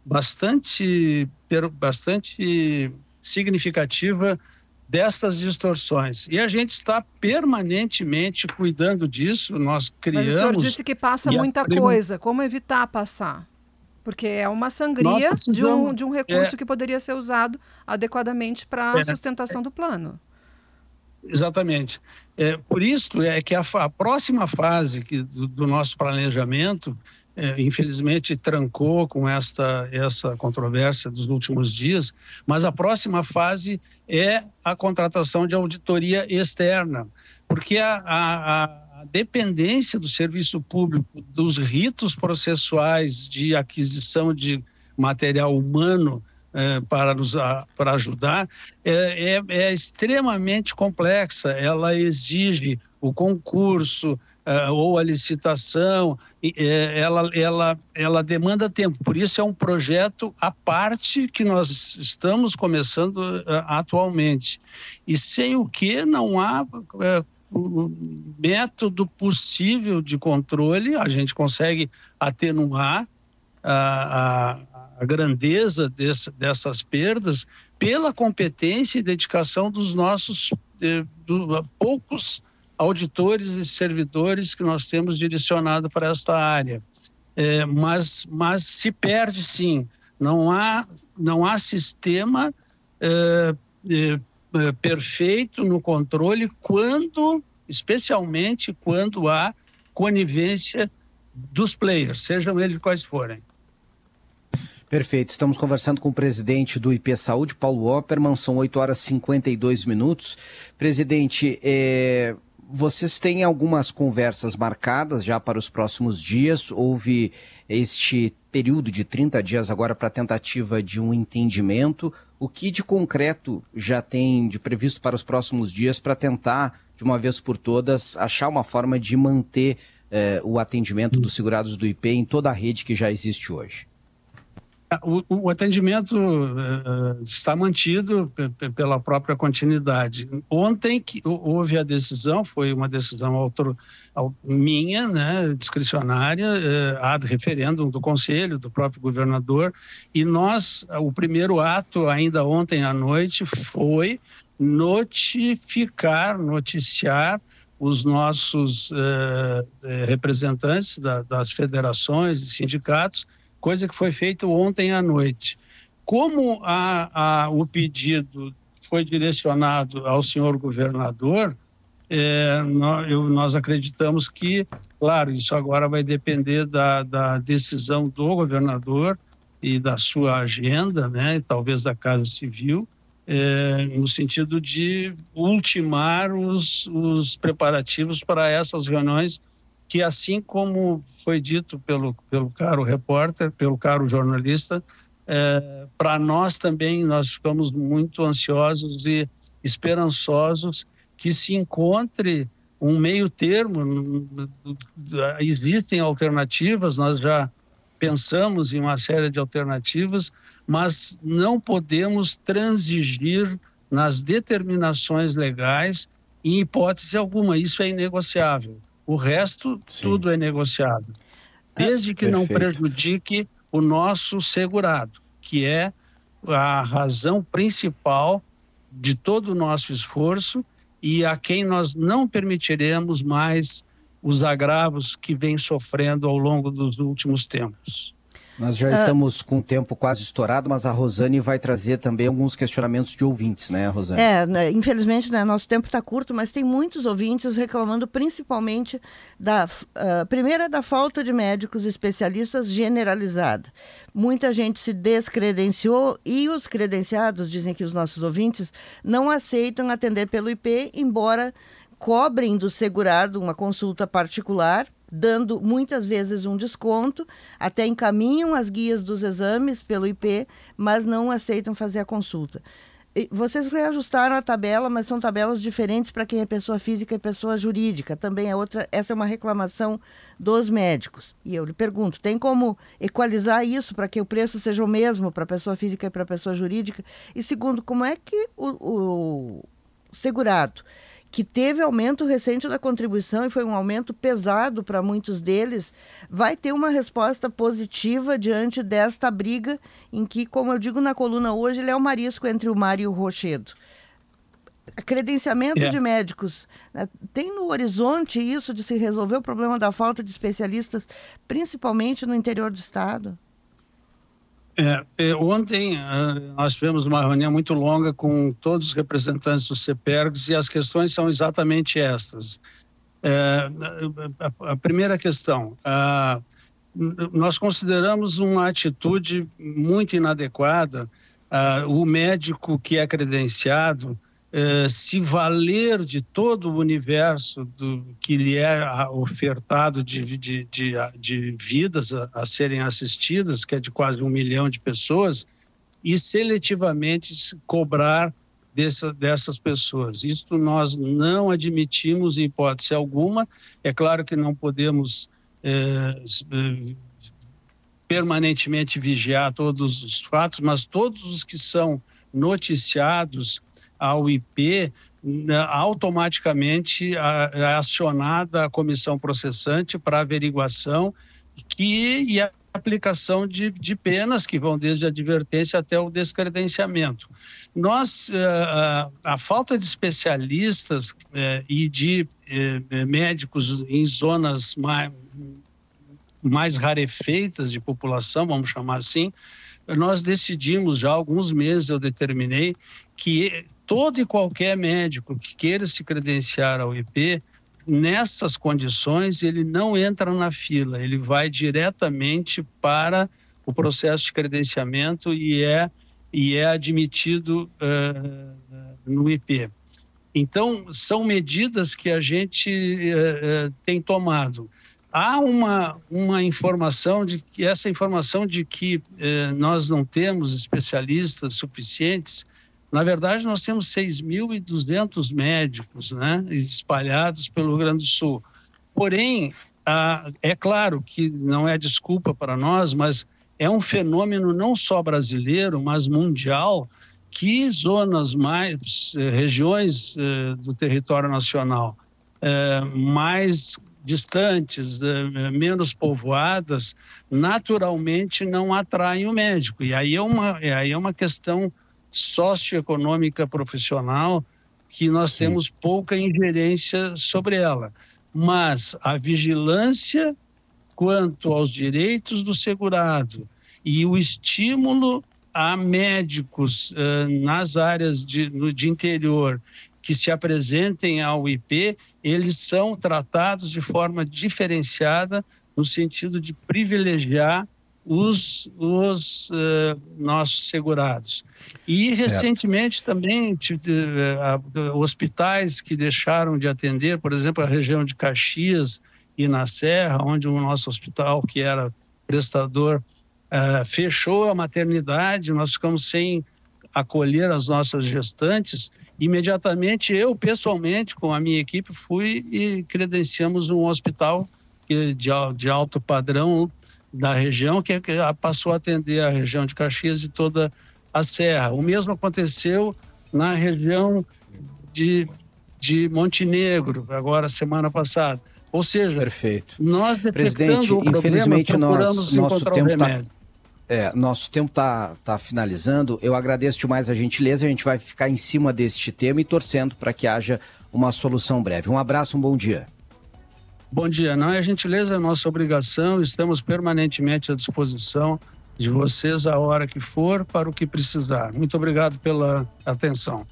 bastante, bastante significativa dessas distorções. E a gente está permanentemente cuidando disso, nós criamos... Mas o senhor disse que passa muita coisa, como evitar passar? Porque é uma sangria de um, de um recurso é, que poderia ser usado adequadamente para a é, sustentação do plano. Exatamente. É, por isso é que a, a próxima fase que, do, do nosso planejamento, é, infelizmente, trancou com esta, essa controvérsia dos últimos dias, mas a próxima fase é a contratação de auditoria externa, porque a, a, a dependência do serviço público dos ritos processuais de aquisição de material humano é, para nos para ajudar é, é, é, extremamente complexa. Ela exige o concurso é, ou a licitação, é, ela, ela, ela demanda tempo. Por isso é um projeto à parte que nós estamos começando atualmente. E sem o que não há método possível de controle, a gente consegue atenuar a, a a grandeza desse, dessas perdas pela competência e dedicação dos nossos eh, do, poucos auditores e servidores que nós temos direcionado para esta área. É, mas, mas se perde sim, não há, não há sistema é, é, perfeito no controle quando, especialmente quando há conivência dos players, sejam eles quais forem. Perfeito. Estamos conversando com o presidente do IP Saúde, Paulo Opperman. São 8 horas e 52 minutos. Presidente, é, vocês têm algumas conversas marcadas já para os próximos dias. Houve este período de 30 dias agora para tentativa de um entendimento. O que de concreto já tem de previsto para os próximos dias para tentar, de uma vez por todas, achar uma forma de manter eh, o atendimento dos segurados do IP em toda a rede que já existe hoje? O, o atendimento uh, está mantido pela própria continuidade. Ontem que houve a decisão, foi uma decisão minha, né, discricionária, uh, ad referêndum do Conselho, do próprio governador, e nós, o primeiro ato, ainda ontem à noite, foi notificar, noticiar os nossos uh, representantes da, das federações e sindicatos coisa que foi feita ontem à noite. Como a, a, o pedido foi direcionado ao senhor governador, é, nós, eu, nós, acreditamos que, claro, isso agora vai depender da, da, decisão do governador e da sua agenda, né, talvez da Casa Civil, é, no sentido de ultimar os, os preparativos para essas reuniões que assim como foi dito pelo, pelo caro repórter, pelo caro jornalista, é, para nós também, nós ficamos muito ansiosos e esperançosos que se encontre um meio termo. Existem alternativas, nós já pensamos em uma série de alternativas, mas não podemos transigir nas determinações legais em hipótese alguma, isso é inegociável. O resto, Sim. tudo é negociado. Desde que não prejudique o nosso segurado, que é a razão principal de todo o nosso esforço e a quem nós não permitiremos mais os agravos que vem sofrendo ao longo dos últimos tempos. Nós já estamos com o tempo quase estourado, mas a Rosane vai trazer também alguns questionamentos de ouvintes, né, Rosane? É, né, infelizmente, né, nosso tempo está curto, mas tem muitos ouvintes reclamando principalmente da uh, primeira da falta de médicos especialistas generalizada. Muita gente se descredenciou e os credenciados, dizem que os nossos ouvintes, não aceitam atender pelo IP, embora cobrem do segurado uma consulta particular dando muitas vezes um desconto, até encaminham as guias dos exames pelo IP, mas não aceitam fazer a consulta. Vocês reajustaram a tabela, mas são tabelas diferentes para quem é pessoa física e pessoa jurídica. Também é outra, essa é uma reclamação dos médicos. E eu lhe pergunto, tem como equalizar isso para que o preço seja o mesmo para pessoa física e para pessoa jurídica? E segundo, como é que o, o segurado que teve aumento recente da contribuição e foi um aumento pesado para muitos deles, vai ter uma resposta positiva diante desta briga em que, como eu digo na coluna hoje, ele é o marisco entre o mar e o rochedo. Credenciamento é. de médicos. Né? Tem no horizonte isso de se resolver o problema da falta de especialistas, principalmente no interior do estado? É, é, ontem uh, nós tivemos uma reunião muito longa com todos os representantes do CEPERGS e as questões são exatamente estas. É, a, a, primeira questão, uh, nós consideramos uma atitude muito inadequada uh, o médico que é credenciado eh, se valer de todo o universo do, que lhe é ofertado de, de, de, de vidas a, a, serem assistidas, que é de quase um milhão de pessoas, e seletivamente cobrar dessa, dessas pessoas. Isto nós não admitimos em hipótese alguma. É claro que não podemos é, permanentemente vigiar todos os fatos, mas todos os que são noticiados ao IP, né, automaticamente é acionada a comissão processante para averiguação que, e a aplicação de, de penas que vão desde a advertência até o descredenciamento. Nós, eh, a, falta de especialistas eh, e de eh, médicos em zonas mais, mais rarefeitas de população, vamos chamar assim, nós decidimos já há alguns meses, eu determinei, que todo e qualquer médico que queira se credenciar ao IP, nessas condições, ele não entra na fila, ele vai diretamente para o processo de credenciamento e é, e é admitido uh, no IP. Então, são medidas que a gente uh, tem tomado. Há uma, uma informação de que essa informação de que nós não temos especialistas suficientes na verdade, nós temos 6.200 médicos né, espalhados pelo Rio Grande do Sul. Porém, ah, é claro que não é desculpa para nós, mas é um fenômeno não só brasileiro, mas mundial, que zonas mais, eh, regiões eh, do território nacional eh, mais distantes, menos povoadas, naturalmente não atraem o médico. E aí é uma, aí é uma questão socioeconômica profissional que nós Sim. temos pouca ingerência sobre ela. Mas a vigilância quanto aos direitos do segurado e o estímulo a médicos uh, nas áreas de, no, de interior que se apresentem ao IP, eles são tratados de forma diferenciada no sentido de privilegiar os, os uh, nossos segurados. E certo. recentemente também uh, hospitais que deixaram de atender, por exemplo, a região de Caxias e na Serra, onde o nosso hospital, que era prestador, uh, fechou a maternidade, nós ficamos sem acolher as nossas gestantes. Imediatamente, eu pessoalmente, com a minha equipe, fui e credenciamos um hospital de, de alto padrão da região, que passou a atender a região de Caxias e toda a Serra. O mesmo aconteceu na região de, de Montenegro, agora semana passada. Ou seja, Perfeito. nós Presidente, o problema, infelizmente nós, nosso tempo está é, nosso tempo está tá finalizando. Eu agradeço demais a gentileza. A gente vai ficar em cima deste tema e torcendo para que haja uma solução breve. Um abraço, um bom dia. Bom dia. Não é gentileza, é nossa obrigação. Estamos permanentemente à disposição de vocês a hora que for para o que precisar. Muito obrigado pela atenção.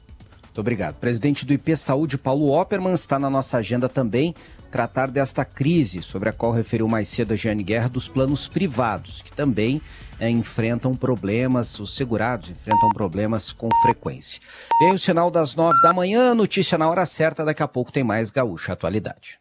Muito obrigado. Presidente do IP Saúde, Paulo Opperman, está na nossa agenda também tratar desta crise sobre a qual referiu mais cedo a Jeane Guerra dos planos privados, que também é, enfrentam problemas, os segurados enfrentam problemas com frequência. Vem o sinal das nove da manhã, notícia na hora certa, daqui a pouco tem mais Gaúcha Atualidade.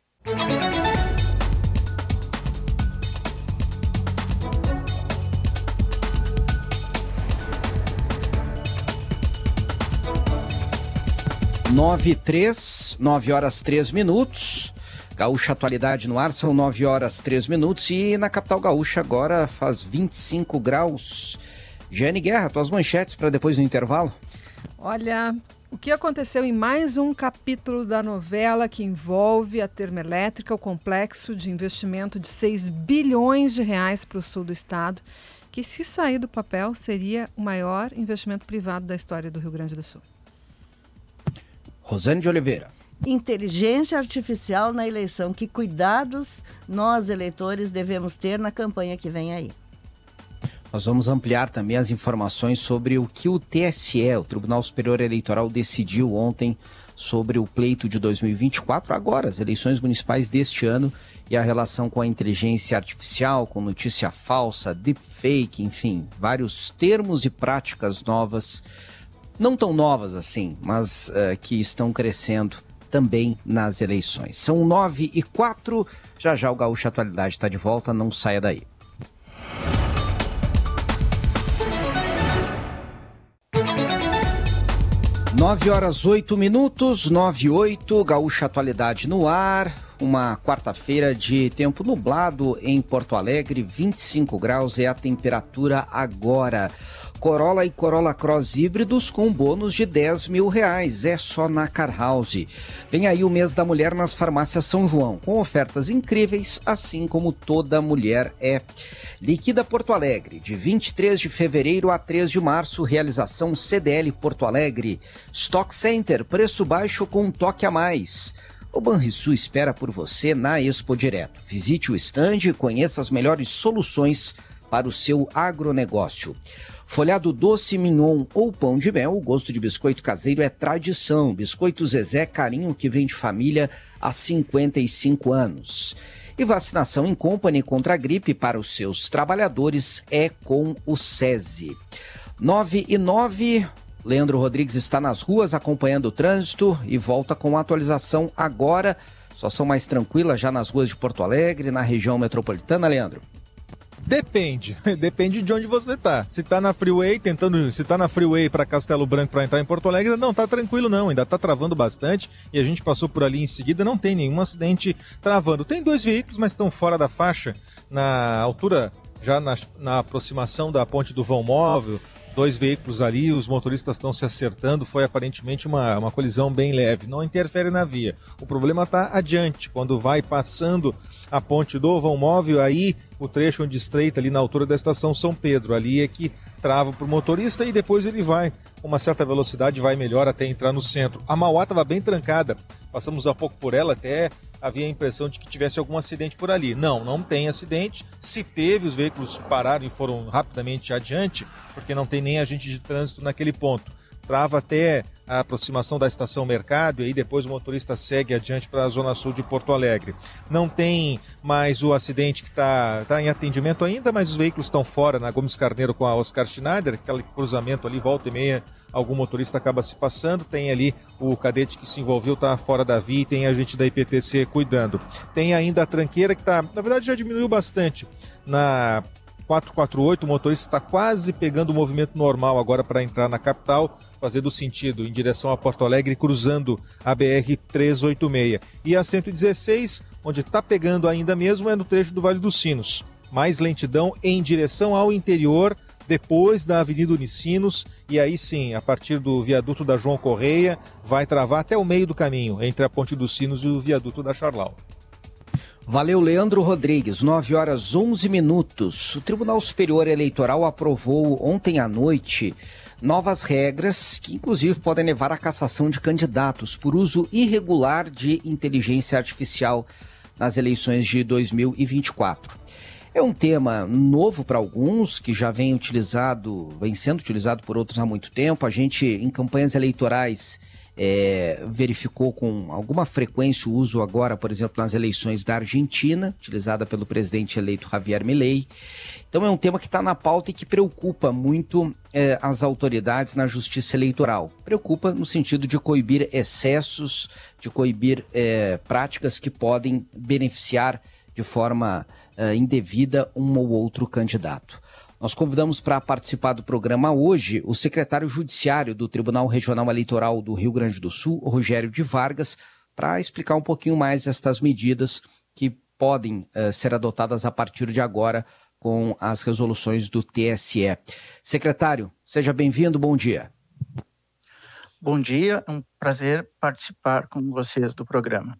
Nove três, nove horas três minutos. Gaúcha Atualidade no ar, são nove horas três minutos e na capital gaúcha agora faz 25 graus. Jane Guerra, tuas manchetes para depois do intervalo? Olha, o que aconteceu em mais um capítulo da novela que envolve a termoelétrica, o complexo de investimento de 6 bilhões de reais para o sul do estado, que se sair do papel seria o maior investimento privado da história do Rio Grande do Sul. Rosane de Oliveira. Inteligência artificial na eleição. Que cuidados nós, eleitores, devemos ter na campanha que vem aí? Nós vamos ampliar também as informações sobre o que o TSE, o Tribunal Superior Eleitoral, decidiu ontem sobre o pleito de 2024, agora, as eleições municipais deste ano e a relação com a inteligência artificial, com notícia falsa, deepfake, enfim, vários termos e práticas novas, não tão novas assim, mas uh, que estão crescendo também nas eleições. São nove e quatro, já já o Gaúcho Atualidade está de volta, não saia daí. 9 horas 8 minutos, 9 e 8, Gaúcha Atualidade no ar. Uma quarta-feira de tempo nublado em Porto Alegre, 25 graus é a temperatura agora. Corolla e Corolla Cross híbridos com bônus de 10 mil reais. É só na Car House. Vem aí o mês da mulher nas farmácias São João, com ofertas incríveis, assim como toda mulher é. Liquida Porto Alegre, de 23 de fevereiro a 3 de março, realização CDL Porto Alegre. Stock Center, preço baixo com um toque a mais. O Banrisul espera por você na Expo Direto. Visite o estande e conheça as melhores soluções para o seu agronegócio. Folhado doce, mignon ou pão de mel, o gosto de biscoito caseiro é tradição. Biscoito Zezé, carinho que vem de família há 55 anos. E vacinação em company contra a gripe para os seus trabalhadores é com o SESI. 9 e 9, Leandro Rodrigues está nas ruas acompanhando o trânsito e volta com a atualização agora. São mais tranquilas já nas ruas de Porto Alegre, na região metropolitana, Leandro? Depende, <laughs> depende de onde você tá. Se tá na freeway, tentando, se tá na freeway para Castelo Branco para entrar em Porto Alegre, não tá tranquilo não, ainda tá travando bastante e a gente passou por ali em seguida, não tem nenhum acidente travando. Tem dois veículos, mas estão fora da faixa na altura já na, na aproximação da ponte do vão móvel, dois veículos ali, os motoristas estão se acertando, foi aparentemente uma, uma colisão bem leve, não interfere na via. O problema está adiante, quando vai passando a ponte do vão móvel, aí o trecho onde estreita ali na altura da estação São Pedro, ali é que trava para o motorista e depois ele vai com uma certa velocidade, vai melhor até entrar no centro. A Mauá estava bem trancada, passamos há pouco por ela, até havia a impressão de que tivesse algum acidente por ali. Não, não tem acidente. Se teve, os veículos pararam e foram rapidamente adiante, porque não tem nem agente de trânsito naquele ponto. Trava até a aproximação da estação Mercado e aí depois o motorista segue adiante para a zona sul de Porto Alegre. Não tem mais o acidente que está tá em atendimento ainda, mas os veículos estão fora na Gomes Carneiro com a Oscar Schneider, aquele cruzamento ali, volta e meia, algum motorista acaba se passando. Tem ali o cadete que se envolveu, está fora da via e tem a gente da IPTC cuidando. Tem ainda a tranqueira que está, na verdade já diminuiu bastante na 448, o motorista está quase pegando o movimento normal agora para entrar na capital, fazendo sentido em direção a Porto Alegre, cruzando a BR 386. E a 116, onde está pegando ainda mesmo, é no trecho do Vale dos Sinos. Mais lentidão em direção ao interior, depois da Avenida Unicinos, e aí sim, a partir do viaduto da João Correia, vai travar até o meio do caminho, entre a Ponte dos Sinos e o viaduto da Charlau. Valeu, Leandro Rodrigues. 9 horas 11 minutos. O Tribunal Superior Eleitoral aprovou ontem à noite novas regras que, inclusive, podem levar à cassação de candidatos por uso irregular de inteligência artificial nas eleições de 2024. É um tema novo para alguns, que já vem utilizado, vem sendo utilizado por outros há muito tempo. A gente, em campanhas eleitorais, é, verificou com alguma frequência o uso agora, por exemplo, nas eleições da Argentina, utilizada pelo presidente eleito Javier Milei. Então é um tema que está na pauta e que preocupa muito é, as autoridades na justiça eleitoral. Preocupa no sentido de coibir excessos, de coibir é, práticas que podem beneficiar de forma é, indevida um ou outro candidato. Nós convidamos para participar do programa hoje o secretário judiciário do Tribunal Regional Eleitoral do Rio Grande do Sul, Rogério de Vargas, para explicar um pouquinho mais estas medidas que podem uh, ser adotadas a partir de agora com as resoluções do TSE. Secretário, seja bem-vindo, bom dia. Bom dia, é um prazer participar com vocês do programa.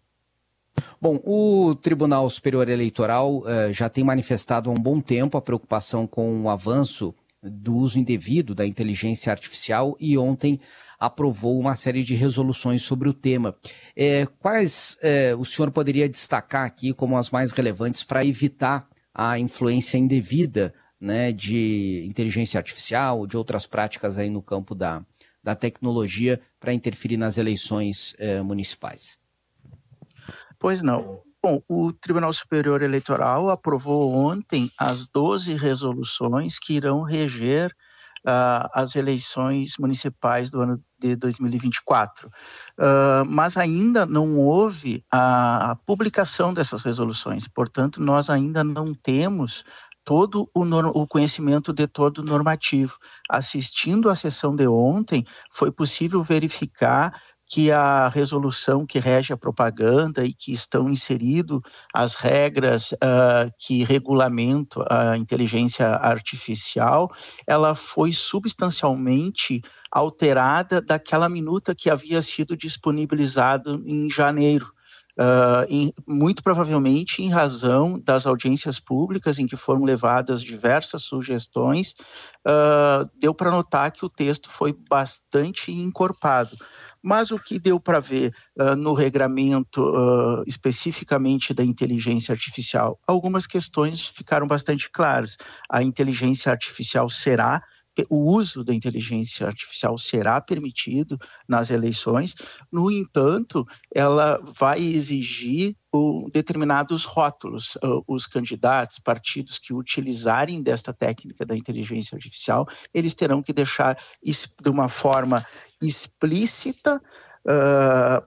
Bom, o Tribunal Superior Eleitoral uh, já tem manifestado há um bom tempo a preocupação com o avanço do uso indevido da inteligência artificial e ontem aprovou uma série de resoluções sobre o tema. É, quais é, o senhor poderia destacar aqui como as mais relevantes para evitar a influência indevida né, de inteligência artificial, de outras práticas aí no campo da, da tecnologia para interferir nas eleições eh, municipais? Pois não. Bom, o Tribunal Superior Eleitoral aprovou ontem as 12 resoluções que irão reger uh, as eleições municipais do ano de 2024. Uh, mas ainda não houve a, a publicação dessas resoluções, portanto, nós ainda não temos todo o, o, conhecimento de todo o normativo. Assistindo à sessão de ontem, foi possível verificar que a resolução que rege a propaganda e que estão inserido as regras uh, que regulamentam a inteligência artificial, ela foi substancialmente alterada daquela minuta que havia sido disponibilizada em janeiro. Uh, em, muito provavelmente em razão das audiências públicas em que foram levadas diversas sugestões, uh, deu para notar que o texto foi bastante encorpado. Mas o que deu para ver uh, no regramento uh, especificamente da inteligência artificial? Algumas questões ficaram bastante claras. A inteligência artificial será o uso da inteligência artificial será permitido nas eleições, no entanto, ela vai exigir determinados rótulos. Os candidatos, partidos que utilizarem desta técnica da inteligência artificial, eles terão que deixar de uma forma explícita uh,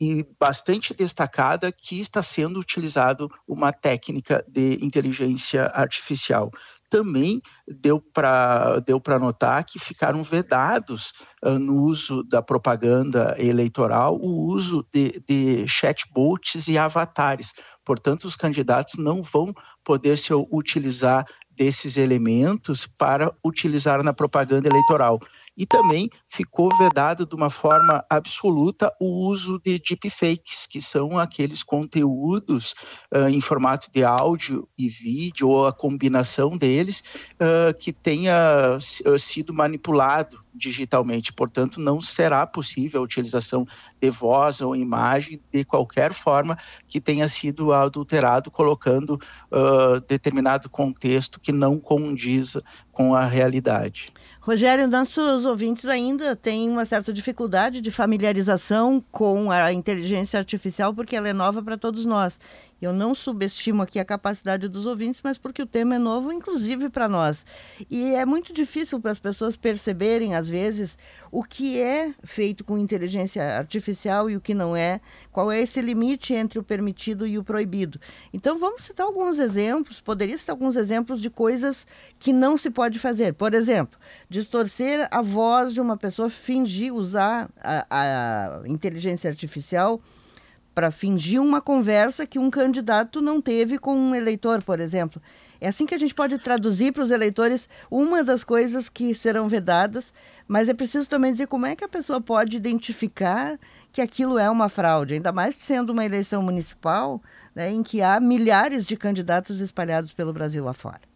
e bastante destacada que está sendo utilizado uma técnica de inteligência artificial também deu para deu notar que ficaram vedados uh, no uso da propaganda eleitoral o uso de, de chatbots e avatares. Portanto, os candidatos não vão poder se utilizar desses elementos para utilizar na propaganda eleitoral. E também ficou vedado de uma forma absoluta o uso de deepfakes, que são aqueles conteúdos uh, em formato de áudio e vídeo, ou a combinação deles, uh, que tenha sido manipulado digitalmente. Portanto, não será possível a utilização de voz ou imagem de qualquer forma que tenha sido adulterado, colocando uh, determinado contexto que não condiza com a realidade. Rogério, nossos ouvintes ainda têm uma certa dificuldade de familiarização com a inteligência artificial, porque ela é nova para todos nós. Eu não subestimo aqui a capacidade dos ouvintes, mas porque o tema é novo, inclusive para nós. E é muito difícil para as pessoas perceberem, às vezes, o que é feito com inteligência artificial e o que não é, qual é esse limite entre o permitido e o proibido. Então, vamos citar alguns exemplos, poderia citar alguns exemplos de coisas que não se pode fazer. Por exemplo, distorcer a voz de uma pessoa, fingir usar a, a inteligência artificial para fingir uma conversa que um candidato não teve com um eleitor, por exemplo. É assim que a gente pode traduzir para os eleitores uma das coisas que serão vedadas, mas é preciso também dizer como é que a pessoa pode identificar que aquilo é uma fraude, ainda mais sendo uma eleição municipal, né, em que há milhares de candidatos espalhados pelo Brasil afora.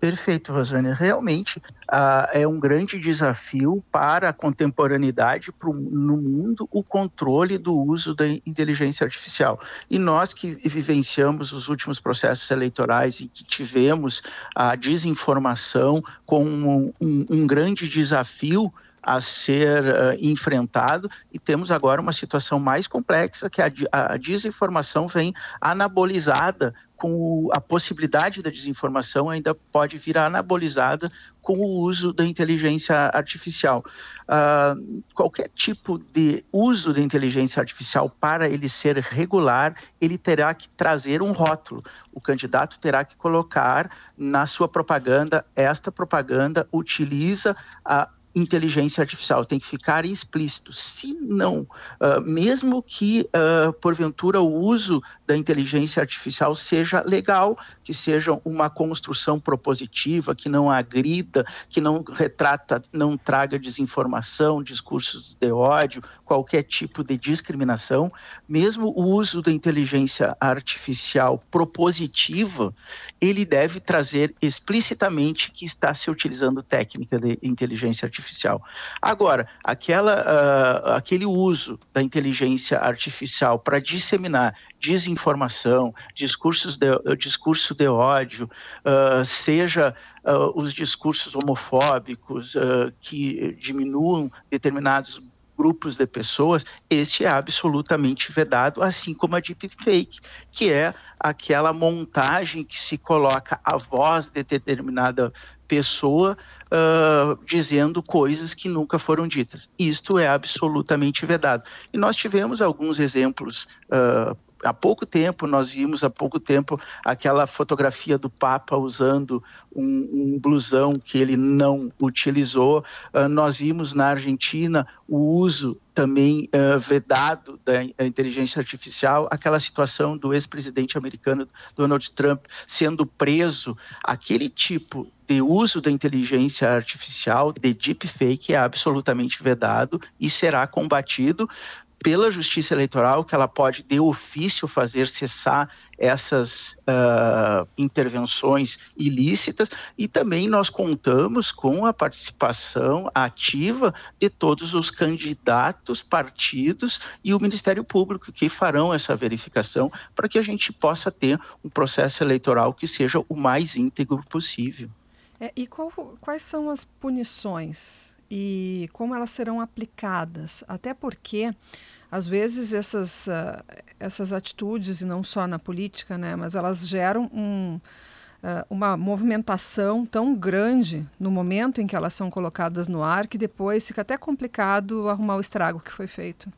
Perfeito, Rosane. Realmente uh, é um grande desafio para a contemporaneidade pro, no mundo o controle do uso da inteligência artificial. E nós que vivenciamos os últimos processos eleitorais e que tivemos a desinformação como um, um, um grande desafio a ser uh, enfrentado e temos agora uma situação mais complexa que a, a desinformação vem anabolizada com a possibilidade da desinformação ainda pode vir anabolizada com o uso da inteligência artificial. Uh, qualquer tipo de uso da inteligência artificial, para ele ser regular, ele terá que trazer um rótulo. O candidato terá que colocar na sua propaganda: esta propaganda utiliza a inteligência artificial, tem que ficar explícito. Se não, uh, mesmo que uh, porventura o uso da inteligência artificial seja legal, que seja uma construção propositiva, que não agrida, que não retrata, não traga desinformação, discursos de ódio, qualquer tipo de discriminação, mesmo o uso da inteligência artificial propositiva, ele deve trazer explicitamente que está se utilizando técnica de inteligência artificial artificial. Agora, aquela, uh, aquele uso da inteligência artificial para disseminar desinformação, discursos de, discurso de ódio, uh, seja uh, os discursos homofóbicos que diminuam determinados grupos de pessoas, esse é absolutamente vedado, assim como a deepfake, que é aquela montagem que se coloca a voz de determinada pessoa uh, dizendo coisas que nunca foram ditas. Isto é absolutamente vedado. E nós tivemos alguns exemplos uh, há pouco tempo, nós vimos há pouco tempo aquela fotografia do Papa usando um, um blusão que ele não utilizou. Uh, nós vimos na Argentina o uso também uh, vedado da inteligência artificial, aquela situação do ex-presidente americano Donald Trump sendo preso, aquele tipo de uso da inteligência artificial, de deepfake, é absolutamente vedado e será combatido pela Justiça Eleitoral, que ela pode, de ofício, fazer cessar essas uh, intervenções ilícitas, e também nós contamos com a participação ativa de todos os candidatos, partidos e o Ministério Público, que farão essa verificação para que a gente possa ter um processo eleitoral que seja o mais íntegro possível. É, e qual, quais são as punições e como elas serão aplicadas? Até porque às vezes essas, uh, essas atitudes, e não só na política, né, mas elas geram um, uh, uma movimentação tão grande no momento em que elas são colocadas no ar que depois fica até complicado arrumar o estrago que foi feito.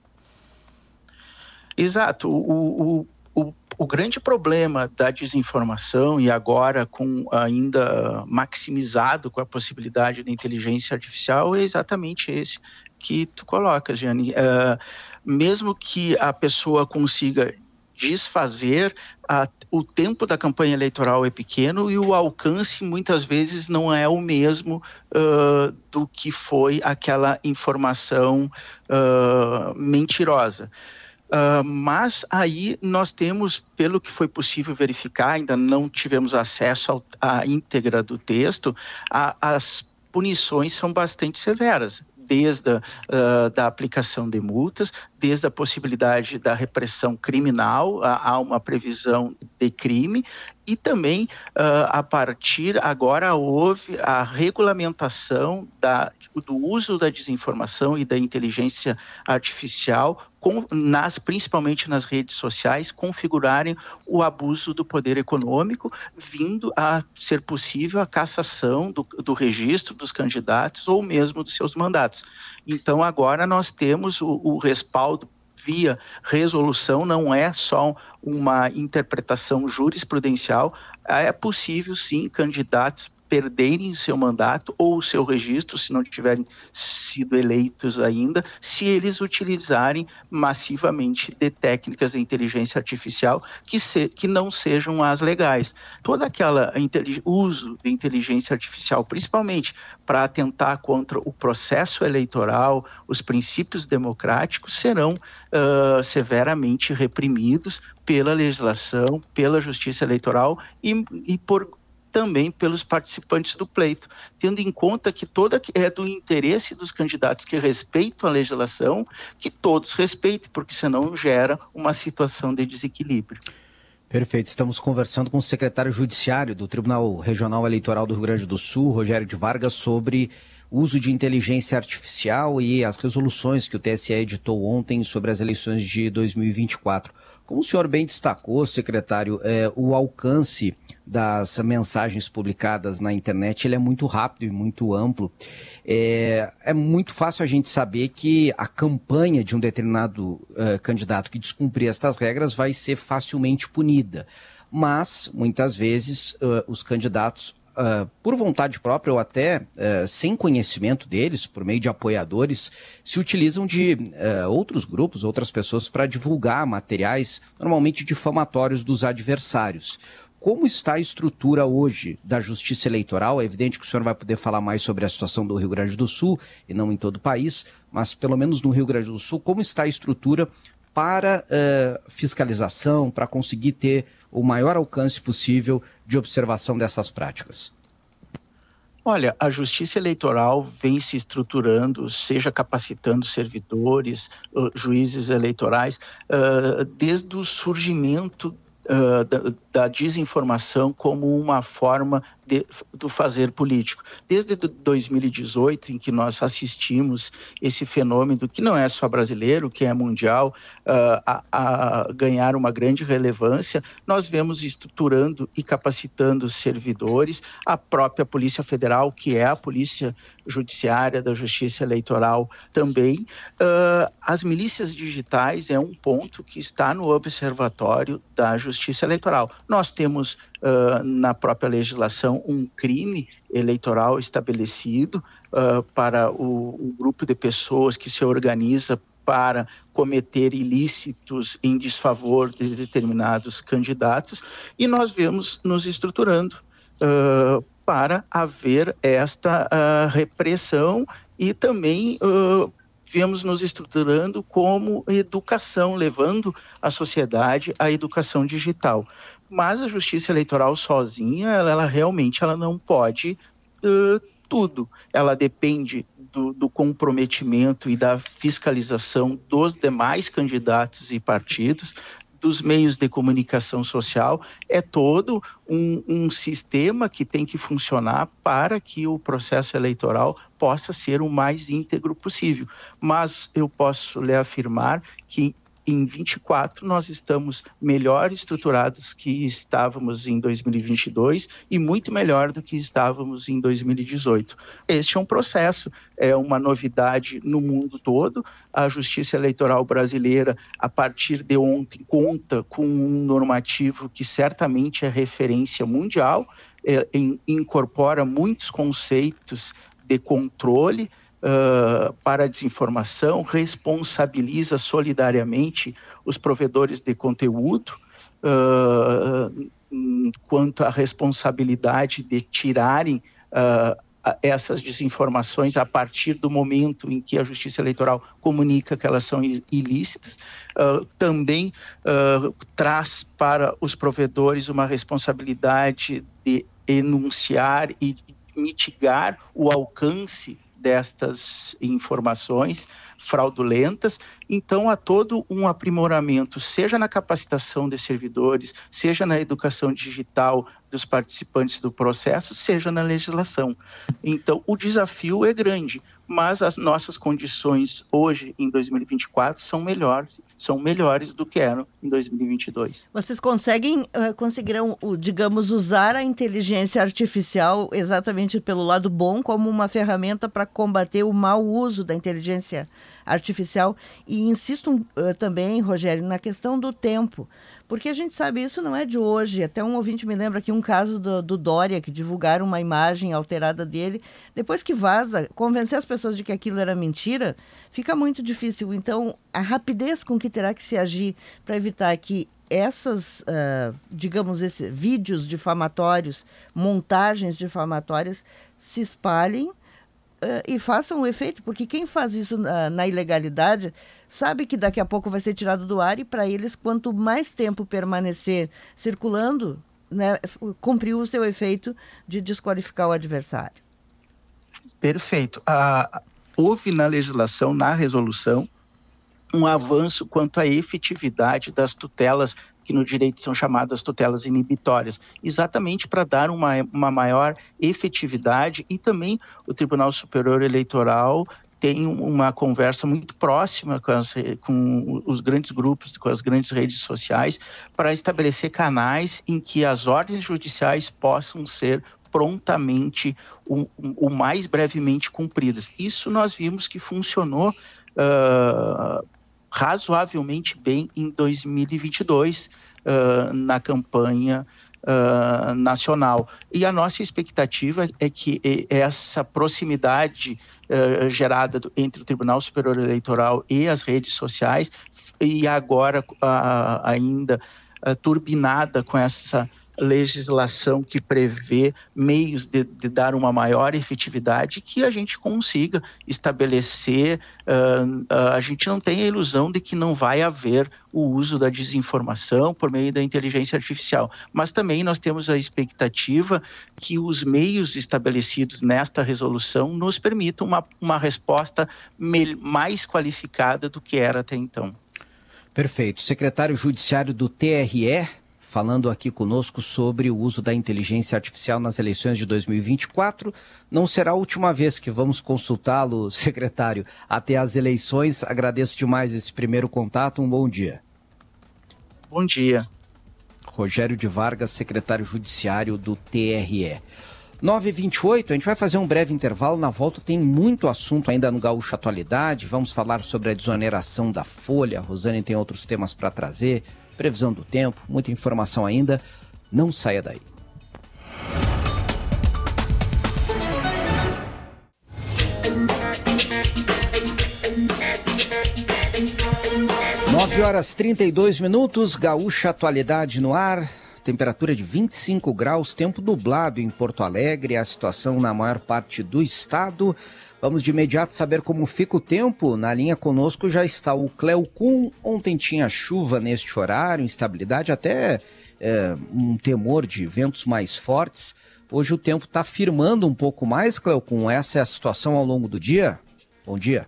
Exato. O, o, o, o grande problema da desinformação, e agora com ainda maximizado com a possibilidade da inteligência artificial, é exatamente esse que tu colocas, Jane. Uh, mesmo que a pessoa consiga desfazer, a, o tempo da campanha eleitoral é pequeno e o alcance muitas vezes não é o mesmo uh, do que foi aquela informação uh, mentirosa. Uh, mas aí nós temos, pelo que foi possível verificar, ainda não tivemos acesso à íntegra do texto, a, as punições são bastante severas desde a uh, da aplicação de multas, desde a possibilidade da repressão criminal, há uma previsão de crime, e também uh, a partir agora houve a regulamentação da, do uso da desinformação e da inteligência artificial com, nas, principalmente nas redes sociais, configurarem o abuso do poder econômico, vindo a ser possível a cassação do, do registro dos candidatos ou mesmo dos seus mandatos. Então, agora nós temos o, o respaldo via resolução, não é só uma interpretação jurisprudencial, é possível sim candidatos perderem seu mandato ou o seu registro, se não tiverem sido eleitos ainda, se eles utilizarem massivamente de técnicas de inteligência artificial que, se, que não sejam as legais. Todo aquele uso de inteligência artificial, principalmente para atentar contra o processo eleitoral, os princípios democráticos, serão uh, severamente reprimidos pela legislação, pela justiça eleitoral e, e por também pelos participantes do pleito, tendo em conta que toda é do interesse dos candidatos que respeitam a legislação, que todos respeitem, porque senão gera uma situação de desequilíbrio. Perfeito. Estamos conversando com o secretário judiciário do Tribunal Regional Eleitoral do Rio Grande do Sul, Rogério de Vargas, sobre uso de inteligência artificial e as resoluções que o TSE editou ontem sobre as eleições de 2024. Como o senhor bem destacou, secretário, é, o alcance das mensagens publicadas na internet ele é muito rápido e muito amplo. É, é muito fácil a gente saber que a campanha de um determinado uh, candidato que descumprir estas regras vai ser facilmente punida. Mas, muitas vezes, uh, os candidatos Uh, por vontade própria ou até uh, sem conhecimento deles, por meio de apoiadores, se utilizam de uh, outros grupos, outras pessoas, para divulgar materiais normalmente difamatórios dos adversários. Como está a estrutura hoje da justiça eleitoral? É evidente que o senhor vai poder falar mais sobre a situação do Rio Grande do Sul e não em todo o país, mas pelo menos no Rio Grande do Sul, como está a estrutura para fiscalização, para conseguir ter o maior alcance possível de observação dessas práticas? Olha, a justiça eleitoral vem se estruturando, seja capacitando servidores, juízes eleitorais, uh, desde o surgimento da, da, desinformação como uma forma de, do fazer político. Desde 2018, em que nós assistimos esse fenômeno, que não é só brasileiro, que é mundial, uh, a, a, ganhar uma grande relevância, nós vemos estruturando e capacitando servidores, a própria Polícia Federal, que é a Polícia Judiciária da Justiça Eleitoral também. Uh, as milícias digitais é um ponto que está no observatório da Justiça Eleitoral. Nós temos uh, na própria legislação um crime eleitoral estabelecido uh, para o, grupo de pessoas que se organiza para cometer ilícitos em desfavor de determinados candidatos, e nós vemos nos estruturando uh, para haver esta uh, repressão e também uh, viemos nos estruturando como educação, levando a sociedade à educação digital. Mas a justiça eleitoral sozinha, ela, ela realmente ela não pode uh, tudo. Ela depende do, do, comprometimento e da fiscalização dos demais candidatos e partidos, dos meios de comunicação social, é todo um, um, sistema que tem que funcionar para que o processo eleitoral possa ser o mais íntegro possível. Mas eu posso lhe afirmar que em 24 nós estamos melhor estruturados que estávamos em 2022 e muito melhor do que estávamos em 2018. Este é um processo, é uma novidade no mundo todo. A Justiça Eleitoral brasileira, a partir de ontem, conta com um normativo que certamente é referência mundial, é, incorpora muitos conceitos de controle, uh, para a desinformação, responsabiliza solidariamente os provedores de conteúdo uh, quanto à responsabilidade de tirarem uh, essas desinformações a partir do momento em que a Justiça Eleitoral comunica que elas são ilícitas, uh, também uh, traz para os provedores uma responsabilidade de enunciar e mitigar o alcance destas informações fraudulentas. Então, há todo um aprimoramento, seja na capacitação de servidores, seja na educação digital dos participantes do processo, seja na legislação. Então, o desafio é grande, mas as nossas condições hoje, em 2024, são melhores, são melhores do que eram em 2022. Vocês conseguem, conseguirão, digamos, usar a inteligência artificial exatamente pelo lado bom como uma ferramenta para combater o mau uso da inteligência artificial? E insisto uh, também, Rogério, na questão do tempo. Porque a gente sabe, isso não é de hoje. Até um ouvinte me lembra aqui um caso do, do Dória, que divulgaram uma imagem alterada dele. Depois que vaza, convencer as pessoas de que aquilo era mentira, fica muito difícil. Então, a rapidez com que terá que se agir para evitar que essas, uh, digamos, esses vídeos difamatórios, montagens difamatórias, se espalhem e façam o efeito, porque quem faz isso na, na, ilegalidade sabe que daqui a pouco vai ser tirado do ar e para eles, quanto mais tempo permanecer circulando, né, cumpriu o seu efeito de desqualificar o adversário. Perfeito. Ah, houve na legislação, na resolução, um avanço quanto à efetividade das tutelas que no direito são chamadas tutelas inibitórias, exatamente para dar uma, uma maior efetividade e também o Tribunal Superior Eleitoral tem uma conversa muito próxima com, as, com, os grandes grupos, com as grandes redes sociais, para estabelecer canais em que as ordens judiciais possam ser prontamente, o, o mais brevemente cumpridas. Isso nós vimos que funcionou uh, razoavelmente bem em 2022 uh, na campanha uh, nacional. E a nossa expectativa é que essa proximidade uh, gerada do, entre o Tribunal Superior Eleitoral e as redes sociais, e agora ainda turbinada com essa legislação que prevê meios de, de dar uma maior efetividade que a gente consiga estabelecer. Uh, uh, a gente não tem a ilusão de que não vai haver o uso da desinformação por meio da inteligência artificial, mas também nós temos a expectativa que os meios estabelecidos nesta resolução nos permitam uma, uma resposta mais qualificada do que era até então. Perfeito. Secretário Judiciário do TRE, falando aqui conosco sobre o uso da inteligência artificial nas eleições de 2024. Não será a última vez que vamos consultá-lo, <laughs> secretário, até as eleições. Agradeço demais esse primeiro contato. Um bom dia. Bom dia. Rogério de Vargas, secretário judiciário do TRE. 9h28, a gente vai fazer um breve intervalo. Na volta tem muito assunto ainda no Gaúcho Atualidade. Vamos falar sobre a desoneração da Folha. A Rosane tem outros temas para trazer. Previsão do tempo, muita informação ainda. Não saia daí. Nove horas 32 minutos, Gaúcha Atualidade no ar temperatura de 25 graus, tempo nublado em Porto Alegre, a situação na maior parte do estado. Vamos de imediato saber como fica o tempo. Na linha conosco já está o Cleo Kuhn. Ontem tinha chuva neste horário, instabilidade, até é, um temor de ventos mais fortes. Hoje o tempo está firmando um pouco mais, Cleo Kuhn. Essa é a situação ao longo do dia? Bom dia.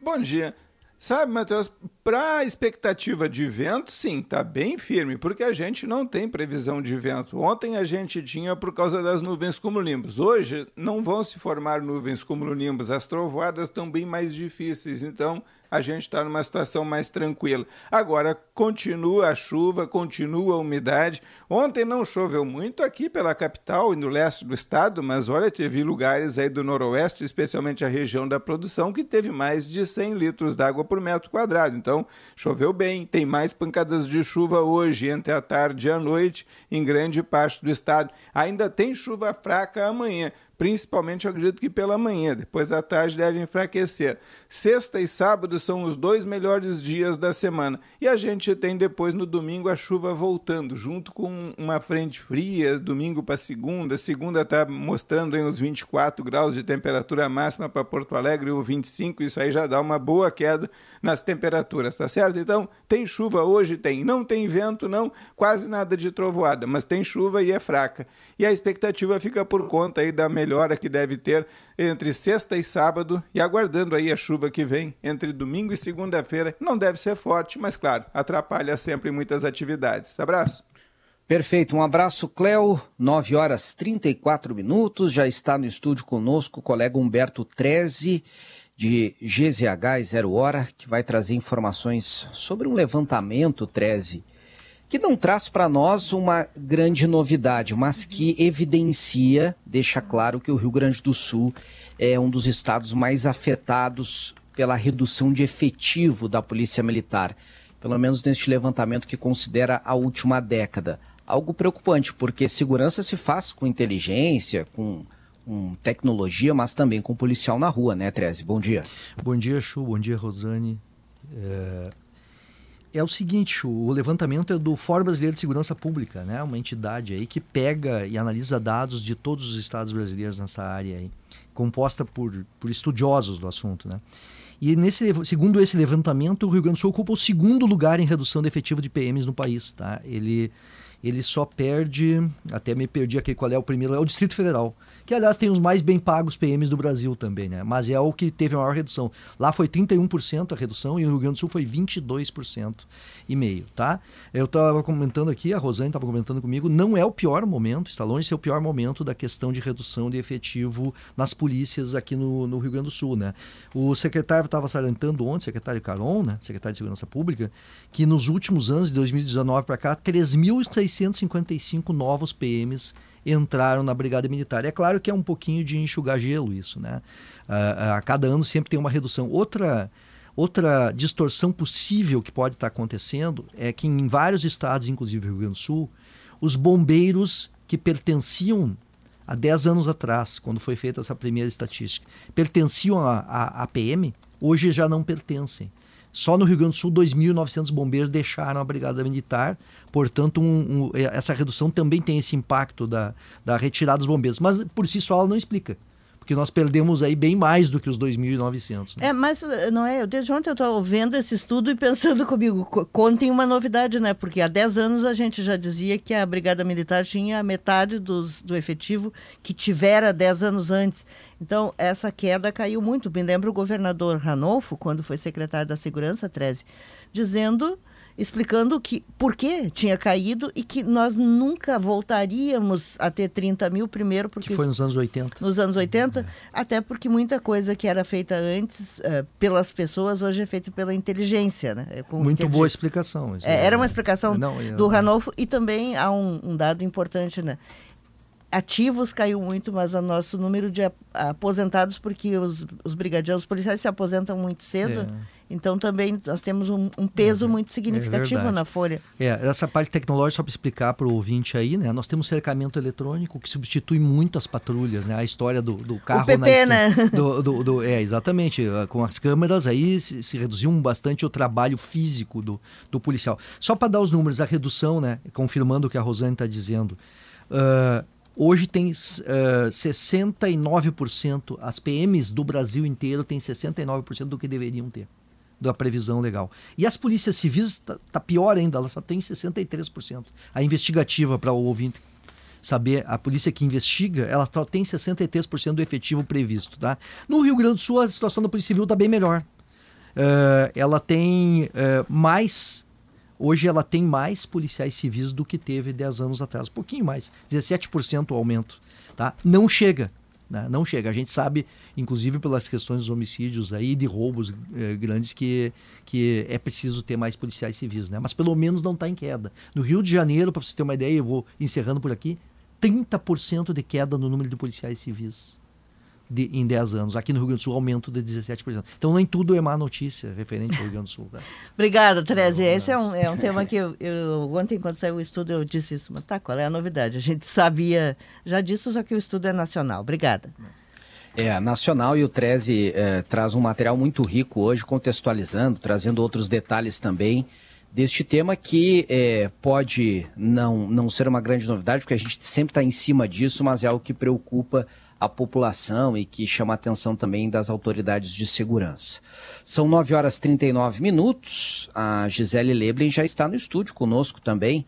Bom dia. Sabe, Matheus, para a expectativa de vento, sim, está bem firme, porque a gente não tem previsão de vento. Ontem a gente tinha por causa das nuvens cumulonimbus. Hoje não vão se formar nuvens cumulonimbus. As trovoadas estão bem mais difíceis, então a gente está numa situação mais tranquila. Agora, continua a chuva, continua a umidade. Ontem não choveu muito aqui pela capital e no leste do estado, mas olha, teve lugares aí do noroeste, especialmente a região da produção, que teve mais de 100 litros d'água por metro quadrado. Então, choveu bem. Tem mais pancadas de chuva hoje, entre a tarde e a noite, em grande parte do estado. Ainda tem chuva fraca amanhã principalmente eu acredito que pela manhã, depois à tarde deve enfraquecer. Sexta e sábado são os dois melhores dias da semana. E a gente tem depois no domingo a chuva voltando, junto com uma frente fria, domingo para segunda. Segunda está mostrando aí uns 24 graus de temperatura máxima para Porto Alegre, ou 25, isso aí já dá uma boa queda nas temperaturas, tá certo? Então, tem chuva hoje? Tem. Não tem vento, não, quase nada de trovoada, mas tem chuva e é fraca. E a expectativa fica por conta aí da melhor melhora que deve ter entre sexta e sábado e aguardando aí a chuva que vem entre domingo e segunda-feira. Não deve ser forte, mas claro, atrapalha sempre muitas atividades. Abraço. Perfeito, um abraço, Cléo. 9 horas 34 minutos. Já está no estúdio conosco o colega Humberto Treze, de GZH Zero Hora, que vai trazer informações sobre um levantamento, Treze, que não traz para nós uma grande novidade, mas que evidencia, deixa claro que o Rio Grande do Sul é um dos estados mais afetados pela redução de efetivo da Polícia Militar, pelo menos neste levantamento que considera a última década. Algo preocupante, porque segurança se faz com inteligência, com com tecnologia, mas também com policial na rua, né, Treze? Bom dia. Bom dia, Chu. Bom dia, Rosane. É, é o seguinte, o levantamento é do Fórum Brasileiro de Segurança Pública, né? Uma entidade aí que pega e analisa dados de todos os estados brasileiros nessa área aí, composta por, por estudiosos do assunto, né? E nesse, segundo esse levantamento, o Rio Grande do Sul ocupa o segundo lugar em redução de efetivo de PMs no país, tá? Ele, ele só perde, até me perdi aqui qual é o primeiro, é o Distrito Federal que aliás tem os mais bem pagos PMs do Brasil também, né? Mas é o que teve a maior redução. Lá foi 31% a redução e no Rio Grande do Sul foi 22% e meio, tá? Eu estava comentando aqui, a Rosane estava comentando comigo, não é o pior momento, está longe de ser o pior momento da questão de redução de efetivo nas polícias aqui no, no Rio Grande do Sul, né? O secretário estava salientando ontem, secretário Caron, né? Secretário de Segurança Pública, que nos últimos anos, de 2019 para cá, 3.655 novos PMs entraram na Brigada Militar. É claro que é um pouquinho de enxugar gelo isso, né? A, a cada ano sempre tem uma redução. Outra, outra distorção possível que pode estar acontecendo é que em vários estados, inclusive Rio Grande do Sul, os bombeiros que pertenciam há 10 anos atrás, quando foi feita essa primeira estatística, pertenciam à PM, hoje já não pertencem. Só no Rio Grande do Sul, 2.900 bombeiros deixaram a Brigada Militar. Portanto, um, um, essa redução também tem esse impacto da, da retirada dos bombeiros. Mas, por si só, ela não explica porque nós perdemos aí bem mais do que os 2.900. Né? É, mas não é, desde ontem eu estou vendo esse estudo e pensando <laughs> comigo, contem uma novidade, né? Porque há 10 anos a gente já dizia que a Brigada Militar tinha metade dos, do efetivo que tivera 10 anos antes. Então, essa queda caiu muito. Me lembro o governador Ranolfo, quando foi secretário da Segurança, 13, dizendo explicando que por que tinha caído e que nós nunca voltaríamos a ter 30 mil primeiro porque que foi nos anos 80 nos anos 80 é. até porque muita coisa que era feita antes uh, pelas pessoas hoje é feita pela inteligência né? É, Com muito boa explicação é, era uma explicação Não, eu... do Ranolfo e também há um, um dado importante né? Ativos caiu muito, mas o nosso número de aposentados, porque os, os brigadianos, os policiais se aposentam muito cedo, é. Então também nós temos um, um peso é, muito significativo é na folha. É, essa parte tecnológica, só para explicar para o ouvinte aí, né? Nós temos cercamento eletrônico que substitui muito as patrulhas, né? A história do, do carro... O PP, né? Do, do, do, é, exatamente. Com as câmeras aí se, se reduziu bastante o trabalho físico do, do policial. Só para dar os números, a redução, né? Confirmando o que a Rosane está dizendo. Uh, Hoje tem uh, eh, 69%, as PMs do Brasil inteiro têm 69% do que deveriam ter, da previsão legal. E as polícias civis está tá pior ainda, ela só tem 63%. A investigativa, para o ouvinte saber, a polícia que investiga, ela só tem 63% do efetivo previsto. Tá? No Rio Grande do Sul, a situação da Polícia Civil está bem melhor. Uh, ela tem uh, mais Hoje ela tem mais policiais civis do que teve 10 anos atrás, um pouquinho mais, 17% o aumento. Tá? Não chega, né? não chega. A gente sabe, inclusive pelas questões dos homicídios aí, de roubos eh, grandes, que, que é preciso ter mais policiais civis. Né? Mas pelo menos não está em queda. No Rio de Janeiro, para você ter uma ideia, eu vou encerrando por aqui, 30% de queda no número de policiais civis de, em 10 anos. Aqui no Rio Grande do Sul, aumento de 17%. Então, nem tudo é má notícia referente ao Rio Grande do Sul. Tá? <laughs> Obrigada, Tereza. Esse é um, é um tema que eu, eu, ontem, quando saiu o estudo, eu disse isso. Mas tá, qual é a novidade? A gente sabia já disso, só que o estudo é nacional. Obrigada. É, nacional e o Treze é, traz um material muito rico hoje, contextualizando, trazendo outros detalhes também deste tema que é, pode não, não ser uma grande novidade, porque a gente sempre está em cima disso, mas é algo que preocupa a população e que chama a atenção também das autoridades de segurança. São 9 horas e 39 minutos. A Gisele Leblin já está no estúdio conosco também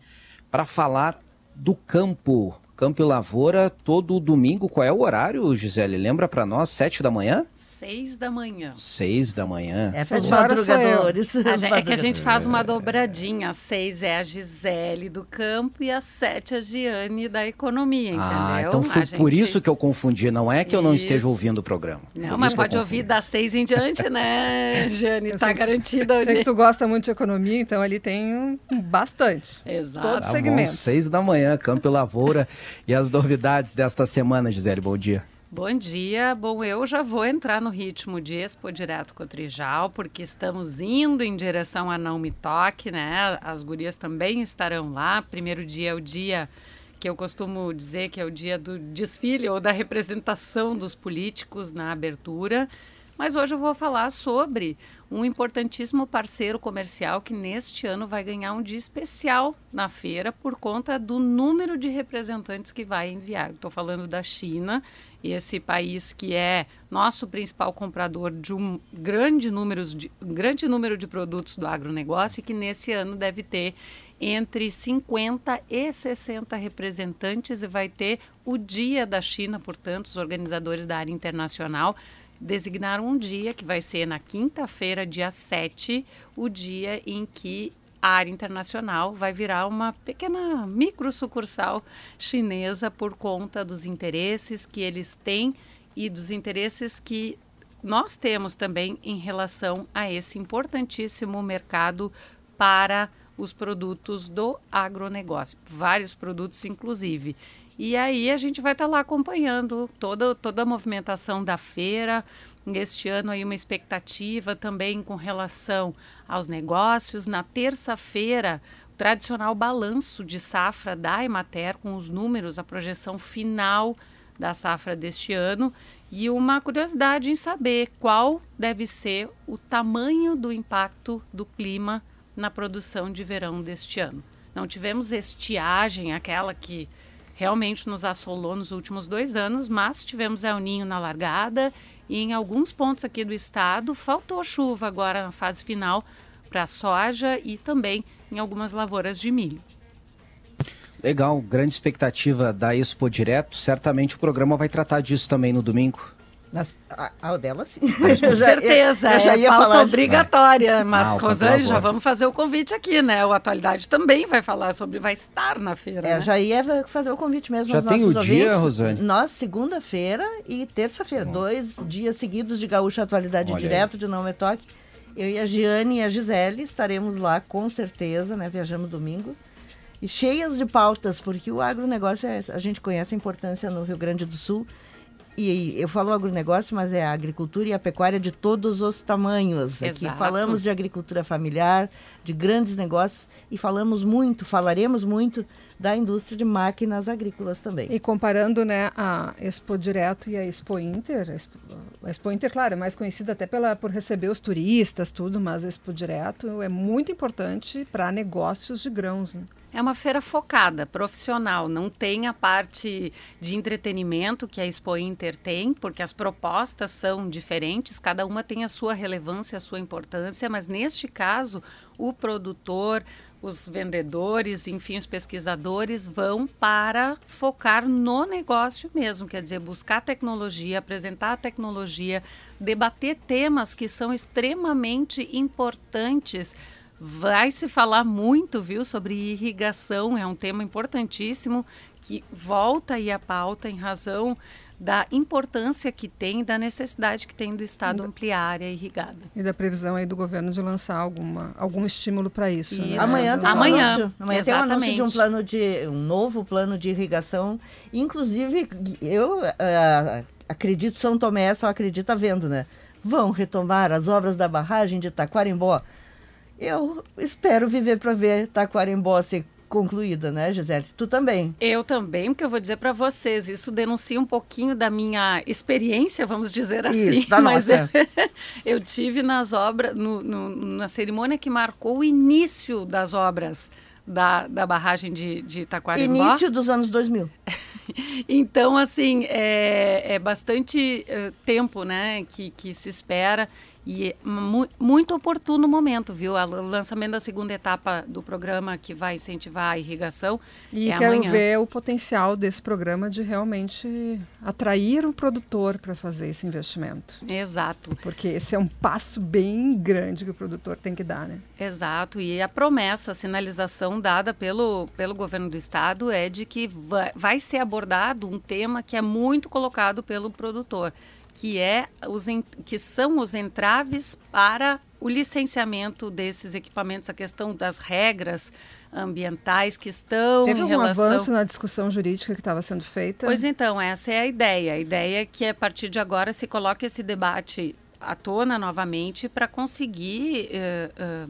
para falar do campo. Campo e Lavoura todo domingo. Qual é o horário, Gisele? Lembra para nós, sete da manhã? Seis da manhã. Seis da manhã. É para os madrugadores. é que a gente faz uma dobradinha. Às seis é a Gisele do campo e às sete a Giane da economia, ah, entendeu? Ah, então foi gente... por isso que eu confundi. Não é que eu não isso. esteja ouvindo o programa. Não, mas pode ouvir das seis em diante, né, <laughs> Giane? Está garantida. Sei que tu gosta muito de economia, então ali tem bastante. Exato. Todo tá segmento. Bom, seis da manhã, Campo e Lavoura. e as novidades desta semana, Gisele, bom dia. Bom dia. Bom, eu já vou entrar no ritmo de Expo Direto Cotrijal, porque estamos indo em direção a Não Me Toque, né? As gurias também estarão lá. Primeiro dia é o dia que eu costumo dizer que é o dia do desfile ou da representação dos políticos na abertura. Mas hoje eu vou falar sobre um importantíssimo parceiro comercial que neste ano vai ganhar um dia especial na feira por conta do número de representantes que vai enviar. Estou falando da China, esse país que é nosso principal comprador de um grande número de, um grande número de produtos do agronegócio e que nesse ano deve ter entre 50 e 60 representantes e vai ter o Dia da China, portanto, os organizadores da área internacional designaram um dia, que vai ser na quinta-feira, dia 7, o dia em que a área internacional vai virar uma pequena micro sucursal chinesa por conta dos interesses que eles têm e dos interesses que nós temos também em relação a esse importantíssimo mercado para os produtos do agronegócio, vários produtos inclusive. E aí a gente vai estar tá lá acompanhando toda, toda a movimentação da feira. Este ano aí uma expectativa também com relação aos negócios. Na terça-feira, o tradicional balanço de safra da Emater com os números, a projeção final da safra deste ano. e uma curiosidade em saber qual deve ser o tamanho do impacto do clima na produção de verão deste ano. Não tivemos estiagem, aquela que realmente nos assolou nos últimos dois anos, mas tivemos El Ninho na largada e em alguns pontos aqui do estado faltou chuva agora na fase final para a soja e também em algumas lavouras de milho. Legal, grande expectativa da Expo Direto. Certamente o programa vai tratar disso também no domingo. Nas, a, a dela, sim. Com <laughs> certeza, eu já é ia pauta falar. obrigatória. Mas, Ah, o Rosane, já vamos fazer o convite aqui, né? O Atualidade também vai falar sobre, vai estar na feira, É, né? já ia fazer o convite mesmo Já aos tem nossos o dia, ouvintes. Rosane? Nós, segunda-feira e terça-feira. Dois dias seguidos de Gaúcha Atualidade Olha Direto, de Não Me Toque. Eu e a Giane e a Gisele estaremos lá, com certeza, né? Viajamos domingo. E cheias de pautas, porque o agronegócio, é, a gente conhece a importância no Rio Grande do Sul. E eu falo agronegócio, mas é a agricultura e a pecuária de todos os tamanhos. Aqui Exato. falamos de agricultura familiar, de grandes negócios e falamos muito, falaremos muito da indústria de máquinas agrícolas também. E comparando né, a Expo Direto e a Expo Inter, a Expo, a Expo Inter, claro, é mais conhecida até pela, por receber os turistas, tudo, mas a Expo Direto é muito importante para negócios de grãos. Né? É uma feira focada, profissional. Não tem a parte de entretenimento que a Expo Inter tem, porque as propostas são diferentes, cada uma tem a sua relevância, a sua importância, mas neste caso, o produtor, os vendedores, enfim, os pesquisadores vão para focar no negócio mesmo, quer dizer, buscar tecnologia, apresentar a tecnologia, debater temas que são extremamente importantes Vai se falar muito, viu, sobre irrigação, é um tema importantíssimo que volta aí à pauta em razão da importância que tem, da necessidade que tem do Estado ampliar a área irrigada. E da previsão aí do governo de lançar alguma, algum estímulo para isso. né? Isso. Amanhã tem um Amanhã, anúncio. Amanhã tem um anúncio de um plano de um novo plano de irrigação. Inclusive, eu ah, acredito São Tomé só acredita vendo, né? Vão retomar as obras da barragem de Taquarimbó. Eu espero viver para ver Taquarimbó ser concluída, né, Gisele? Tu também. Eu também, porque eu vou dizer para vocês, isso denuncia um pouquinho da minha experiência, vamos dizer assim. Isso, da mas nossa. <laughs> Eu, tive nas obras, no- no- na cerimônia que marcou o início das obras da, da barragem de, de Taquarimbó. Início dos anos 2000. <laughs> Então, assim, é, é bastante eh, tempo, né, que, que se espera e é mu muito oportuno o momento, viu? O lançamento da segunda etapa do programa que vai incentivar a irrigação E é quero amanhã. ver o potencial desse programa de realmente atrair o produtor para fazer esse investimento. Exato, Porque esse é um passo bem grande que o produtor tem que dar, né? exato. E a promessa, a sinalização dada pelo, pelo governo do estado é de que vai, vai ser abordado um tema que é muito colocado pelo produtor, que é os que são os entraves para o licenciamento desses equipamentos, a questão das regras ambientais que estão Teve em um relação avanço na discussão jurídica que estava sendo feita? Pois então, essa é a ideia. A ideia é que a partir de agora se coloque esse debate à tona novamente para conseguir eh, eh,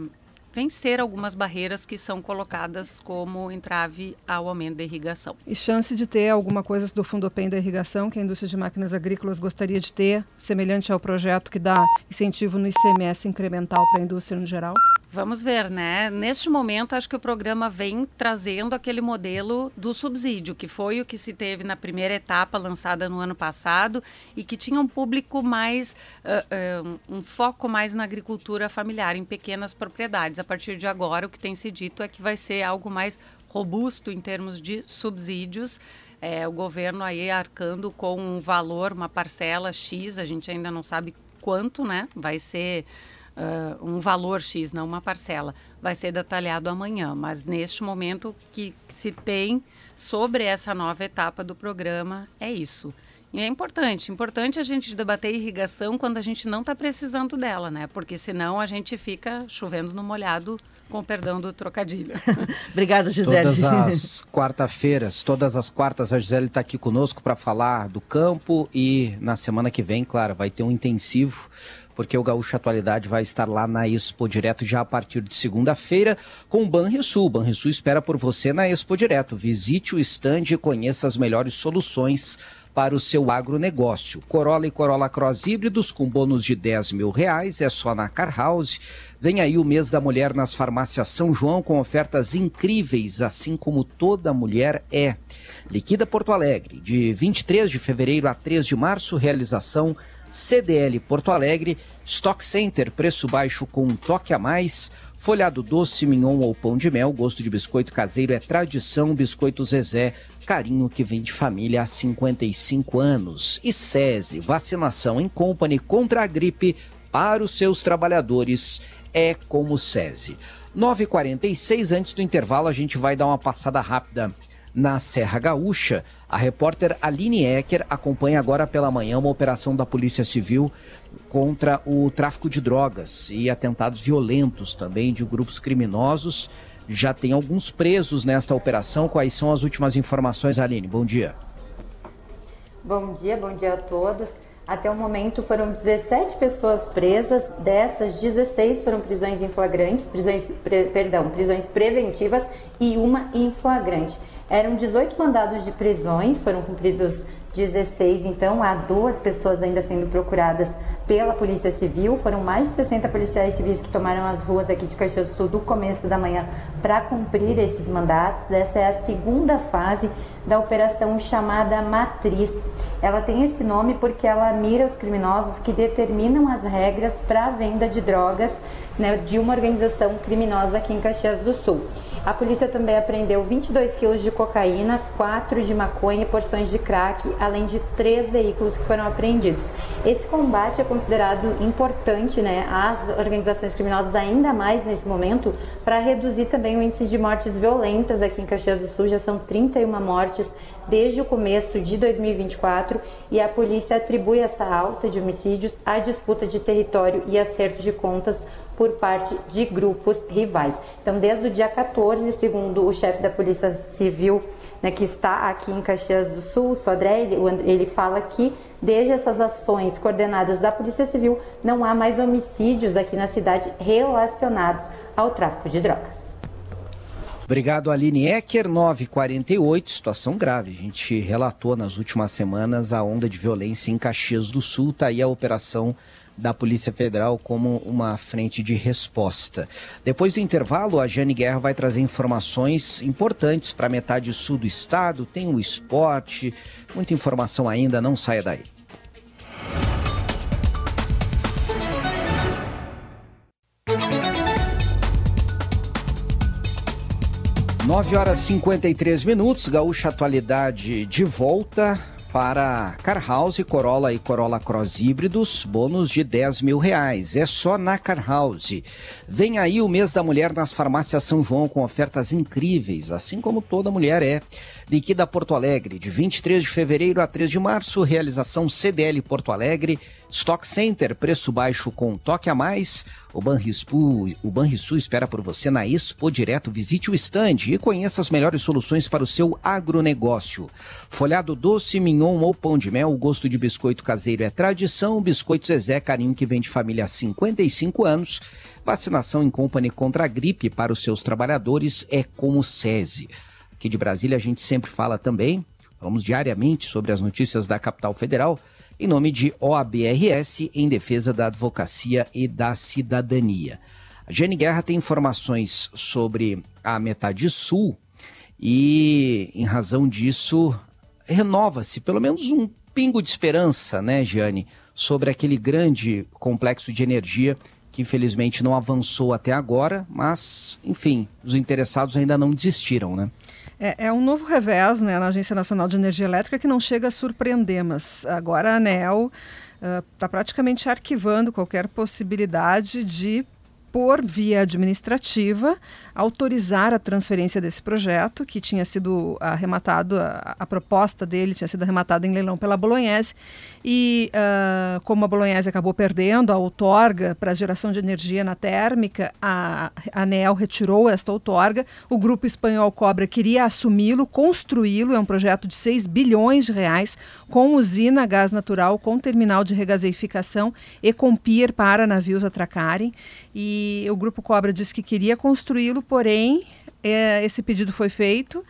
vencer algumas barreiras que são colocadas como entrave ao aumento da irrigação. E chance de ter alguma coisa do Fundopem da irrigação que a indústria de máquinas agrícolas gostaria de ter, semelhante ao projeto que dá incentivo no ICMS incremental para a indústria no geral? Vamos ver, né? Neste momento, acho que o programa vem trazendo aquele modelo do subsídio, que foi o que se teve na primeira etapa lançada no ano passado e que tinha um público mais, ah, ah, um foco mais na agricultura familiar, em pequenas propriedades. A partir de agora, o que tem se dito é que vai ser algo mais robusto em termos de subsídios. É, o governo aí arcando com um valor, uma parcela X, a gente ainda não sabe quanto, né? Vai ser ah, um valor X, não uma parcela. Vai ser detalhado amanhã, mas neste momento que se tem sobre essa nova etapa do programa é isso. E é importante, importante a gente debater irrigação quando a gente não está precisando dela, né? Porque senão a gente fica chovendo no molhado, com perdão do trocadilho. <laughs> Obrigada, Gisele. Todas as quarta-feiras, todas as quartas, a Gisele está aqui conosco para falar do campo e na semana que vem, claro, vai ter um intensivo, porque o Gaúcho Atualidade vai estar lá na Expo Direto já a partir de segunda-feira com o Banrisul. Banrisul espera por você na Expo Direto. Visite o stand e conheça as melhores soluções para o seu agronegócio. Corolla e Corolla Cross híbridos com bônus de 10 mil reais, é só na Car House. Vem aí o mês da mulher nas farmácias São João com ofertas incríveis, assim como toda mulher é. Liquida Porto Alegre, de 23 de fevereiro a 3 de março, realização CDL Porto Alegre, Stock Center, preço baixo com um toque a mais. Folhado doce, mignon ou pão de mel, gosto de biscoito caseiro é tradição, biscoito Zezé, carinho que vem de família há 55 anos. E SESI, vacinação em company contra a gripe para os seus trabalhadores é como SESI. 9h46, antes do intervalo, a gente vai dar uma passada rápida na Serra Gaúcha. A repórter Aline Ecker acompanha agora pela manhã uma operação da Polícia Civil contra o tráfico de drogas e atentados violentos também de grupos criminosos. Já tem alguns presos nesta operação. Quais são as últimas informações, Aline? Bom dia. Bom dia, bom dia a todos. Até o momento foram 17 pessoas presas, dessas 16 foram prisões em flagrantes, prisões, pre, perdão, prisões preventivas e uma em flagrante. Eram 18 mandados de prisões, foram cumpridos 16, então há duas pessoas ainda sendo procuradas pela Polícia Civil. Foram mais de 60 policiais civis que tomaram as ruas aqui de Caxias do Sul do começo da manhã para cumprir esses mandatos. Essa é a segunda fase da operação chamada Matriz. Ela tem esse nome porque ela mira os criminosos que determinam as regras para a venda de drogas né, de uma organização criminosa aqui em Caxias do Sul. A polícia também apreendeu 22 quilos de cocaína, 4 de maconha e porções de crack, além de três veículos que foram apreendidos. Esse combate é considerado importante né, às organizações criminosas, ainda mais nesse momento, para reduzir também o índice de mortes violentas aqui em Caxias do Sul. Já são 31 mortes desde o começo de 2024 e a polícia atribui essa alta de homicídios à disputa de território e acerto de contas por parte de grupos rivais. Então, desde o dia 14, segundo o chefe da Polícia Civil, né, que está aqui em Caxias do Sul, Sodré, ele, ele fala que desde essas ações coordenadas da Polícia Civil, não há mais homicídios aqui na cidade relacionados ao tráfico de drogas. Obrigado, Aline Ecker, 948, situação grave. A gente relatou nas últimas semanas a onda de violência em Caxias do Sul, está aí a operação da Polícia Federal como uma frente de resposta. Depois do intervalo, a Jane Guerra vai trazer informações importantes para metade sul do estado. Tem o esporte, muita informação ainda, não saia daí. Nove horas e 53 minutos, Gaúcha Atualidade de volta para Car House, Corolla e Corolla Cross híbridos, bônus de 10 mil reais. É só na Car House. Vem aí o mês da mulher nas farmácias São João com ofertas incríveis, assim como toda mulher é. Liquida Porto Alegre, de 23 de fevereiro a 3 de março, realização CDL Porto Alegre, Stock Center, preço baixo com toque a mais. O Banrisul, o Banrisul espera por você na Expo Direto. Visite o stand e conheça as melhores soluções para o seu agronegócio. Folhado doce, mignon ou pão de mel, o gosto de biscoito caseiro é tradição. Biscoito Zezé, carinho que vem de família há 55 anos. Vacinação em company contra a gripe para os seus trabalhadores é como SESI. Aqui de Brasília a gente sempre fala também, falamos diariamente sobre as notícias da capital federal, em nome de OABRS, em defesa da advocacia e da cidadania. A Jane Guerra tem informações sobre a metade sul e, em razão disso, renova-se pelo menos um pingo de esperança, né, Jane, sobre aquele grande complexo de energia que infelizmente não avançou até agora, mas, enfim, os interessados ainda não desistiram, né? É, é, um novo revés né, na Agência Nacional de Energia Elétrica que não chega a surpreender, mas agora a ANEL está uh, praticamente arquivando qualquer possibilidade de por via administrativa, autorizar a transferência desse projeto, que tinha sido arrematado, a, a proposta dele tinha sido arrematada em leilão pela Bolognese, e uh, como a Bolognese acabou perdendo a outorga para a geração de energia na térmica, a, a ANEL retirou esta outorga, o grupo espanhol Cobra queria assumi-lo, construí-lo, é um projeto de 6 bilhões de reais, com usina gás natural, com terminal de regasificação e com pier para navios atracarem, e o Grupo Cobra disse que queria construí-lo, porém é, esse pedido foi feito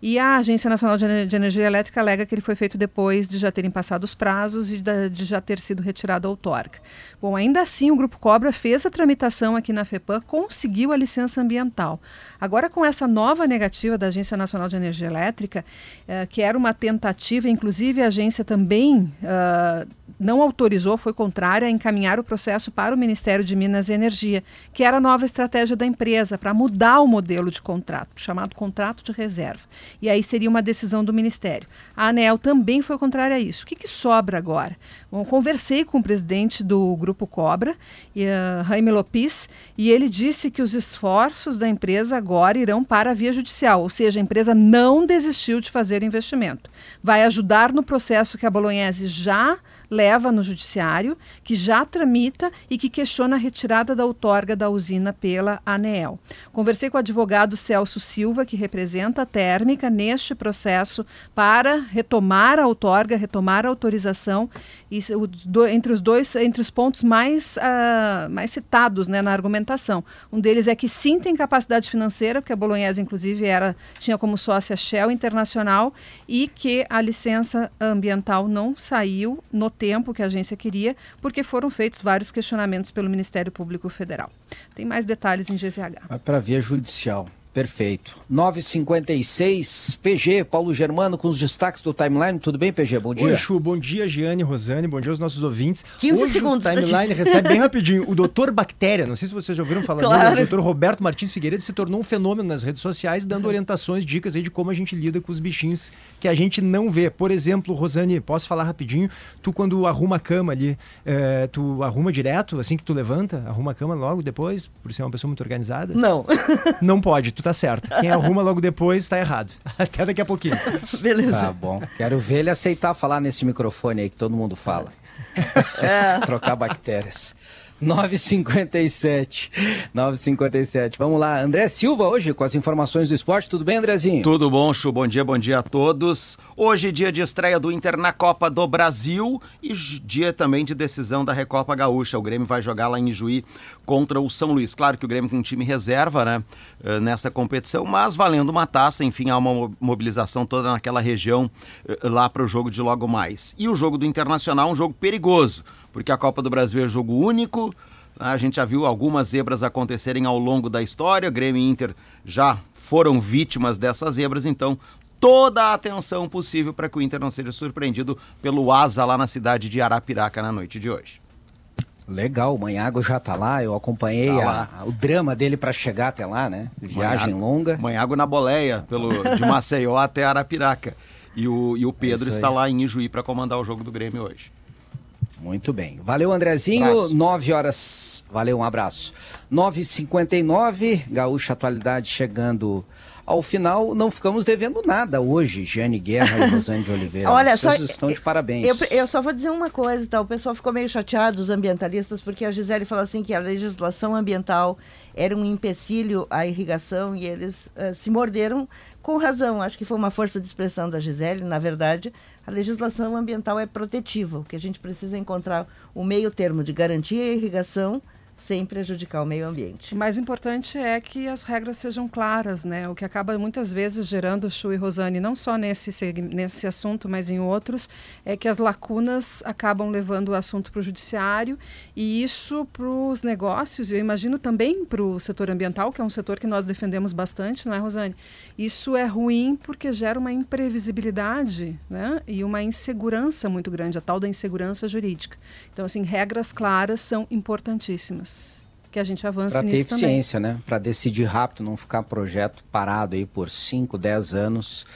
E a Agência Nacional de Energia Elétrica alega que ele foi feito depois de já terem passado os prazos e de já ter sido retirada a outorga. Bom, ainda assim, o Grupo Cobra fez a tramitação aqui na FEPAM, conseguiu a licença ambiental. Agora, com essa nova negativa da Agência Nacional de Energia Elétrica, eh, que era uma tentativa, inclusive a agência também uh, não autorizou, foi contrária a encaminhar o processo para o Ministério de Minas e Energia, que era a nova estratégia da empresa para mudar o modelo de contrato, chamado contrato de reserva. E aí seria uma decisão do Ministério. A ANEL também foi contrária a isso. O que, que sobra agora? Bom, conversei com o presidente do Grupo Cobra, uh, Jaime Lopes, e ele disse que os esforços da empresa agora irão para a via judicial, ou seja, a empresa não desistiu de fazer investimento. Vai ajudar no processo que a Bolognese já leva no judiciário, que já tramita e que questiona a retirada da outorga da usina pela ANEEL. Conversei com o advogado Celso Silva, que representa a térmica neste processo para retomar a outorga, retomar a autorização e do, entre os dois, entre os pontos mais, uh, mais citados né, na argumentação. Um deles é que sim tem capacidade financeira, porque a Bolognese, inclusive, era, tinha como sócia Shell Internacional, e que a licença ambiental não saiu no tempo que a agência queria, porque foram feitos vários questionamentos pelo Ministério Público Federal. Tem mais detalhes em GZH. Para via judicial. Perfeito. 956 PG, Paulo Germano com os destaques do timeline. Tudo bem, PG? Bom dia. Oi, Chu. Bom dia, Giane, Rosane. Bom dia aos nossos ouvintes. 15 Hoje segundos. O timeline <laughs> recebe bem rapidinho. O doutor Bactéria, não sei se vocês já ouviram falar claro. dele, o doutor Roberto Martins Figueiredo se tornou um fenômeno nas redes sociais, dando orientações, dicas aí de como a gente lida com os bichinhos que a gente não vê. Por exemplo, Rosane, posso falar rapidinho? Tu, quando arruma a cama ali, é, tu arruma direto, assim que tu levanta? Arruma a cama logo depois, por ser uma pessoa muito organizada? Não. Não pode, tu tá certo. Quem arruma logo depois, está errado. <laughs> Até daqui a pouquinho. Beleza. Tá bom. Quero ver ele aceitar falar nesse microfone aí que todo mundo fala. É. <laughs> Trocar bactérias. 957. 957. Vamos lá. André Silva hoje com as informações do esporte. Tudo bem, Andrezinho? Tudo bom, Chu. Bom dia, bom dia a todos. Hoje, dia de estreia do Inter na Copa do Brasil e dia também de decisão da Recopa Gaúcha. O Grêmio vai jogar lá em Juí contra o São Luís. Claro que o Grêmio com um time reserva, né, nessa competição, mas valendo uma taça. Enfim, há uma mobilização toda naquela região lá para o jogo de logo mais. E o jogo do Internacional, um jogo perigoso porque a Copa do Brasil é jogo único. A gente já viu algumas zebras acontecerem ao longo da história. Grêmio e Inter já foram vítimas dessas zebras, então toda a atenção possível para que o Inter não seja surpreendido pelo asa lá na cidade de Arapiraca na noite de hoje. Legal, o Manhago já tá lá, eu acompanhei tá a, o drama dele para chegar até lá, né? Viagem Manhago, longa. Manhago na boleia, pelo, de Maceió até Arapiraca. E o, e o Pedro é está lá em Ijuí para comandar o jogo do Grêmio hoje. Muito bem. Valeu, Andrezinho. Abraço. 9 horas. Valeu, um abraço. 9h59, Gaúcha Atualidade chegando ao final. Não ficamos devendo nada hoje, Jane Guerra e <laughs> Rosane de Oliveira. Olha, Vocês só, estão de parabéns. Eu, eu, só vou dizer uma coisa, tá? O pessoal ficou meio chateado, os ambientalistas, porque a Gisele falou assim que a legislação ambiental era um empecilho à irrigação e eles uh, se morderam com razão. Acho que foi uma força de expressão da Gisele, na verdade a legislação ambiental é protetiva. O que a gente precisa é encontrar o meio termo de garantir a irrigação sem prejudicar o meio ambiente. O mais importante é que as regras sejam claras, né? O que acaba muitas vezes gerando, Chu e Rosane, não só nesse, nesse assunto, mas em outros, é que as lacunas acabam levando o assunto para o judiciário e isso para os negócios, eu imagino também para o setor ambiental, que é um setor que nós defendemos bastante, não é, Rosane? Isso é ruim porque gera uma imprevisibilidade né? e uma insegurança muito grande, a tal da insegurança jurídica. Então, assim, regras claras são importantíssimas que a gente avance pra nisso ter eficiência, também. né? Para decidir rápido, não ficar projeto parado aí por 5, 10 anos,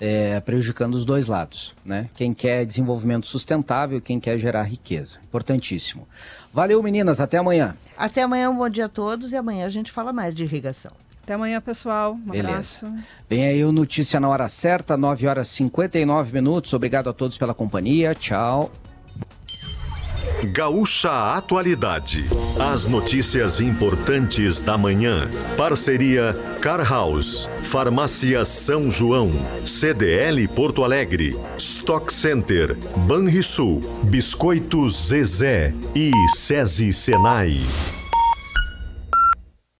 é, prejudicando os dois lados, né? Quem quer desenvolvimento sustentável, quem quer gerar riqueza. Importantíssimo. Valeu, meninas. Até amanhã. Até amanhã, um bom dia a todos e amanhã a gente fala mais de irrigação. Até amanhã, pessoal. Um Beleza. abraço. Vem aí o Notícia na Hora Certa, 9 horas e 59 minutos. Obrigado a todos pela companhia. Tchau. Gaúcha Atualidade. As notícias importantes da manhã. Parceria Car House, Farmácia São João, CDL Porto Alegre, Stock Center, Banrisul, Biscoitos Zezé e SESI Senai.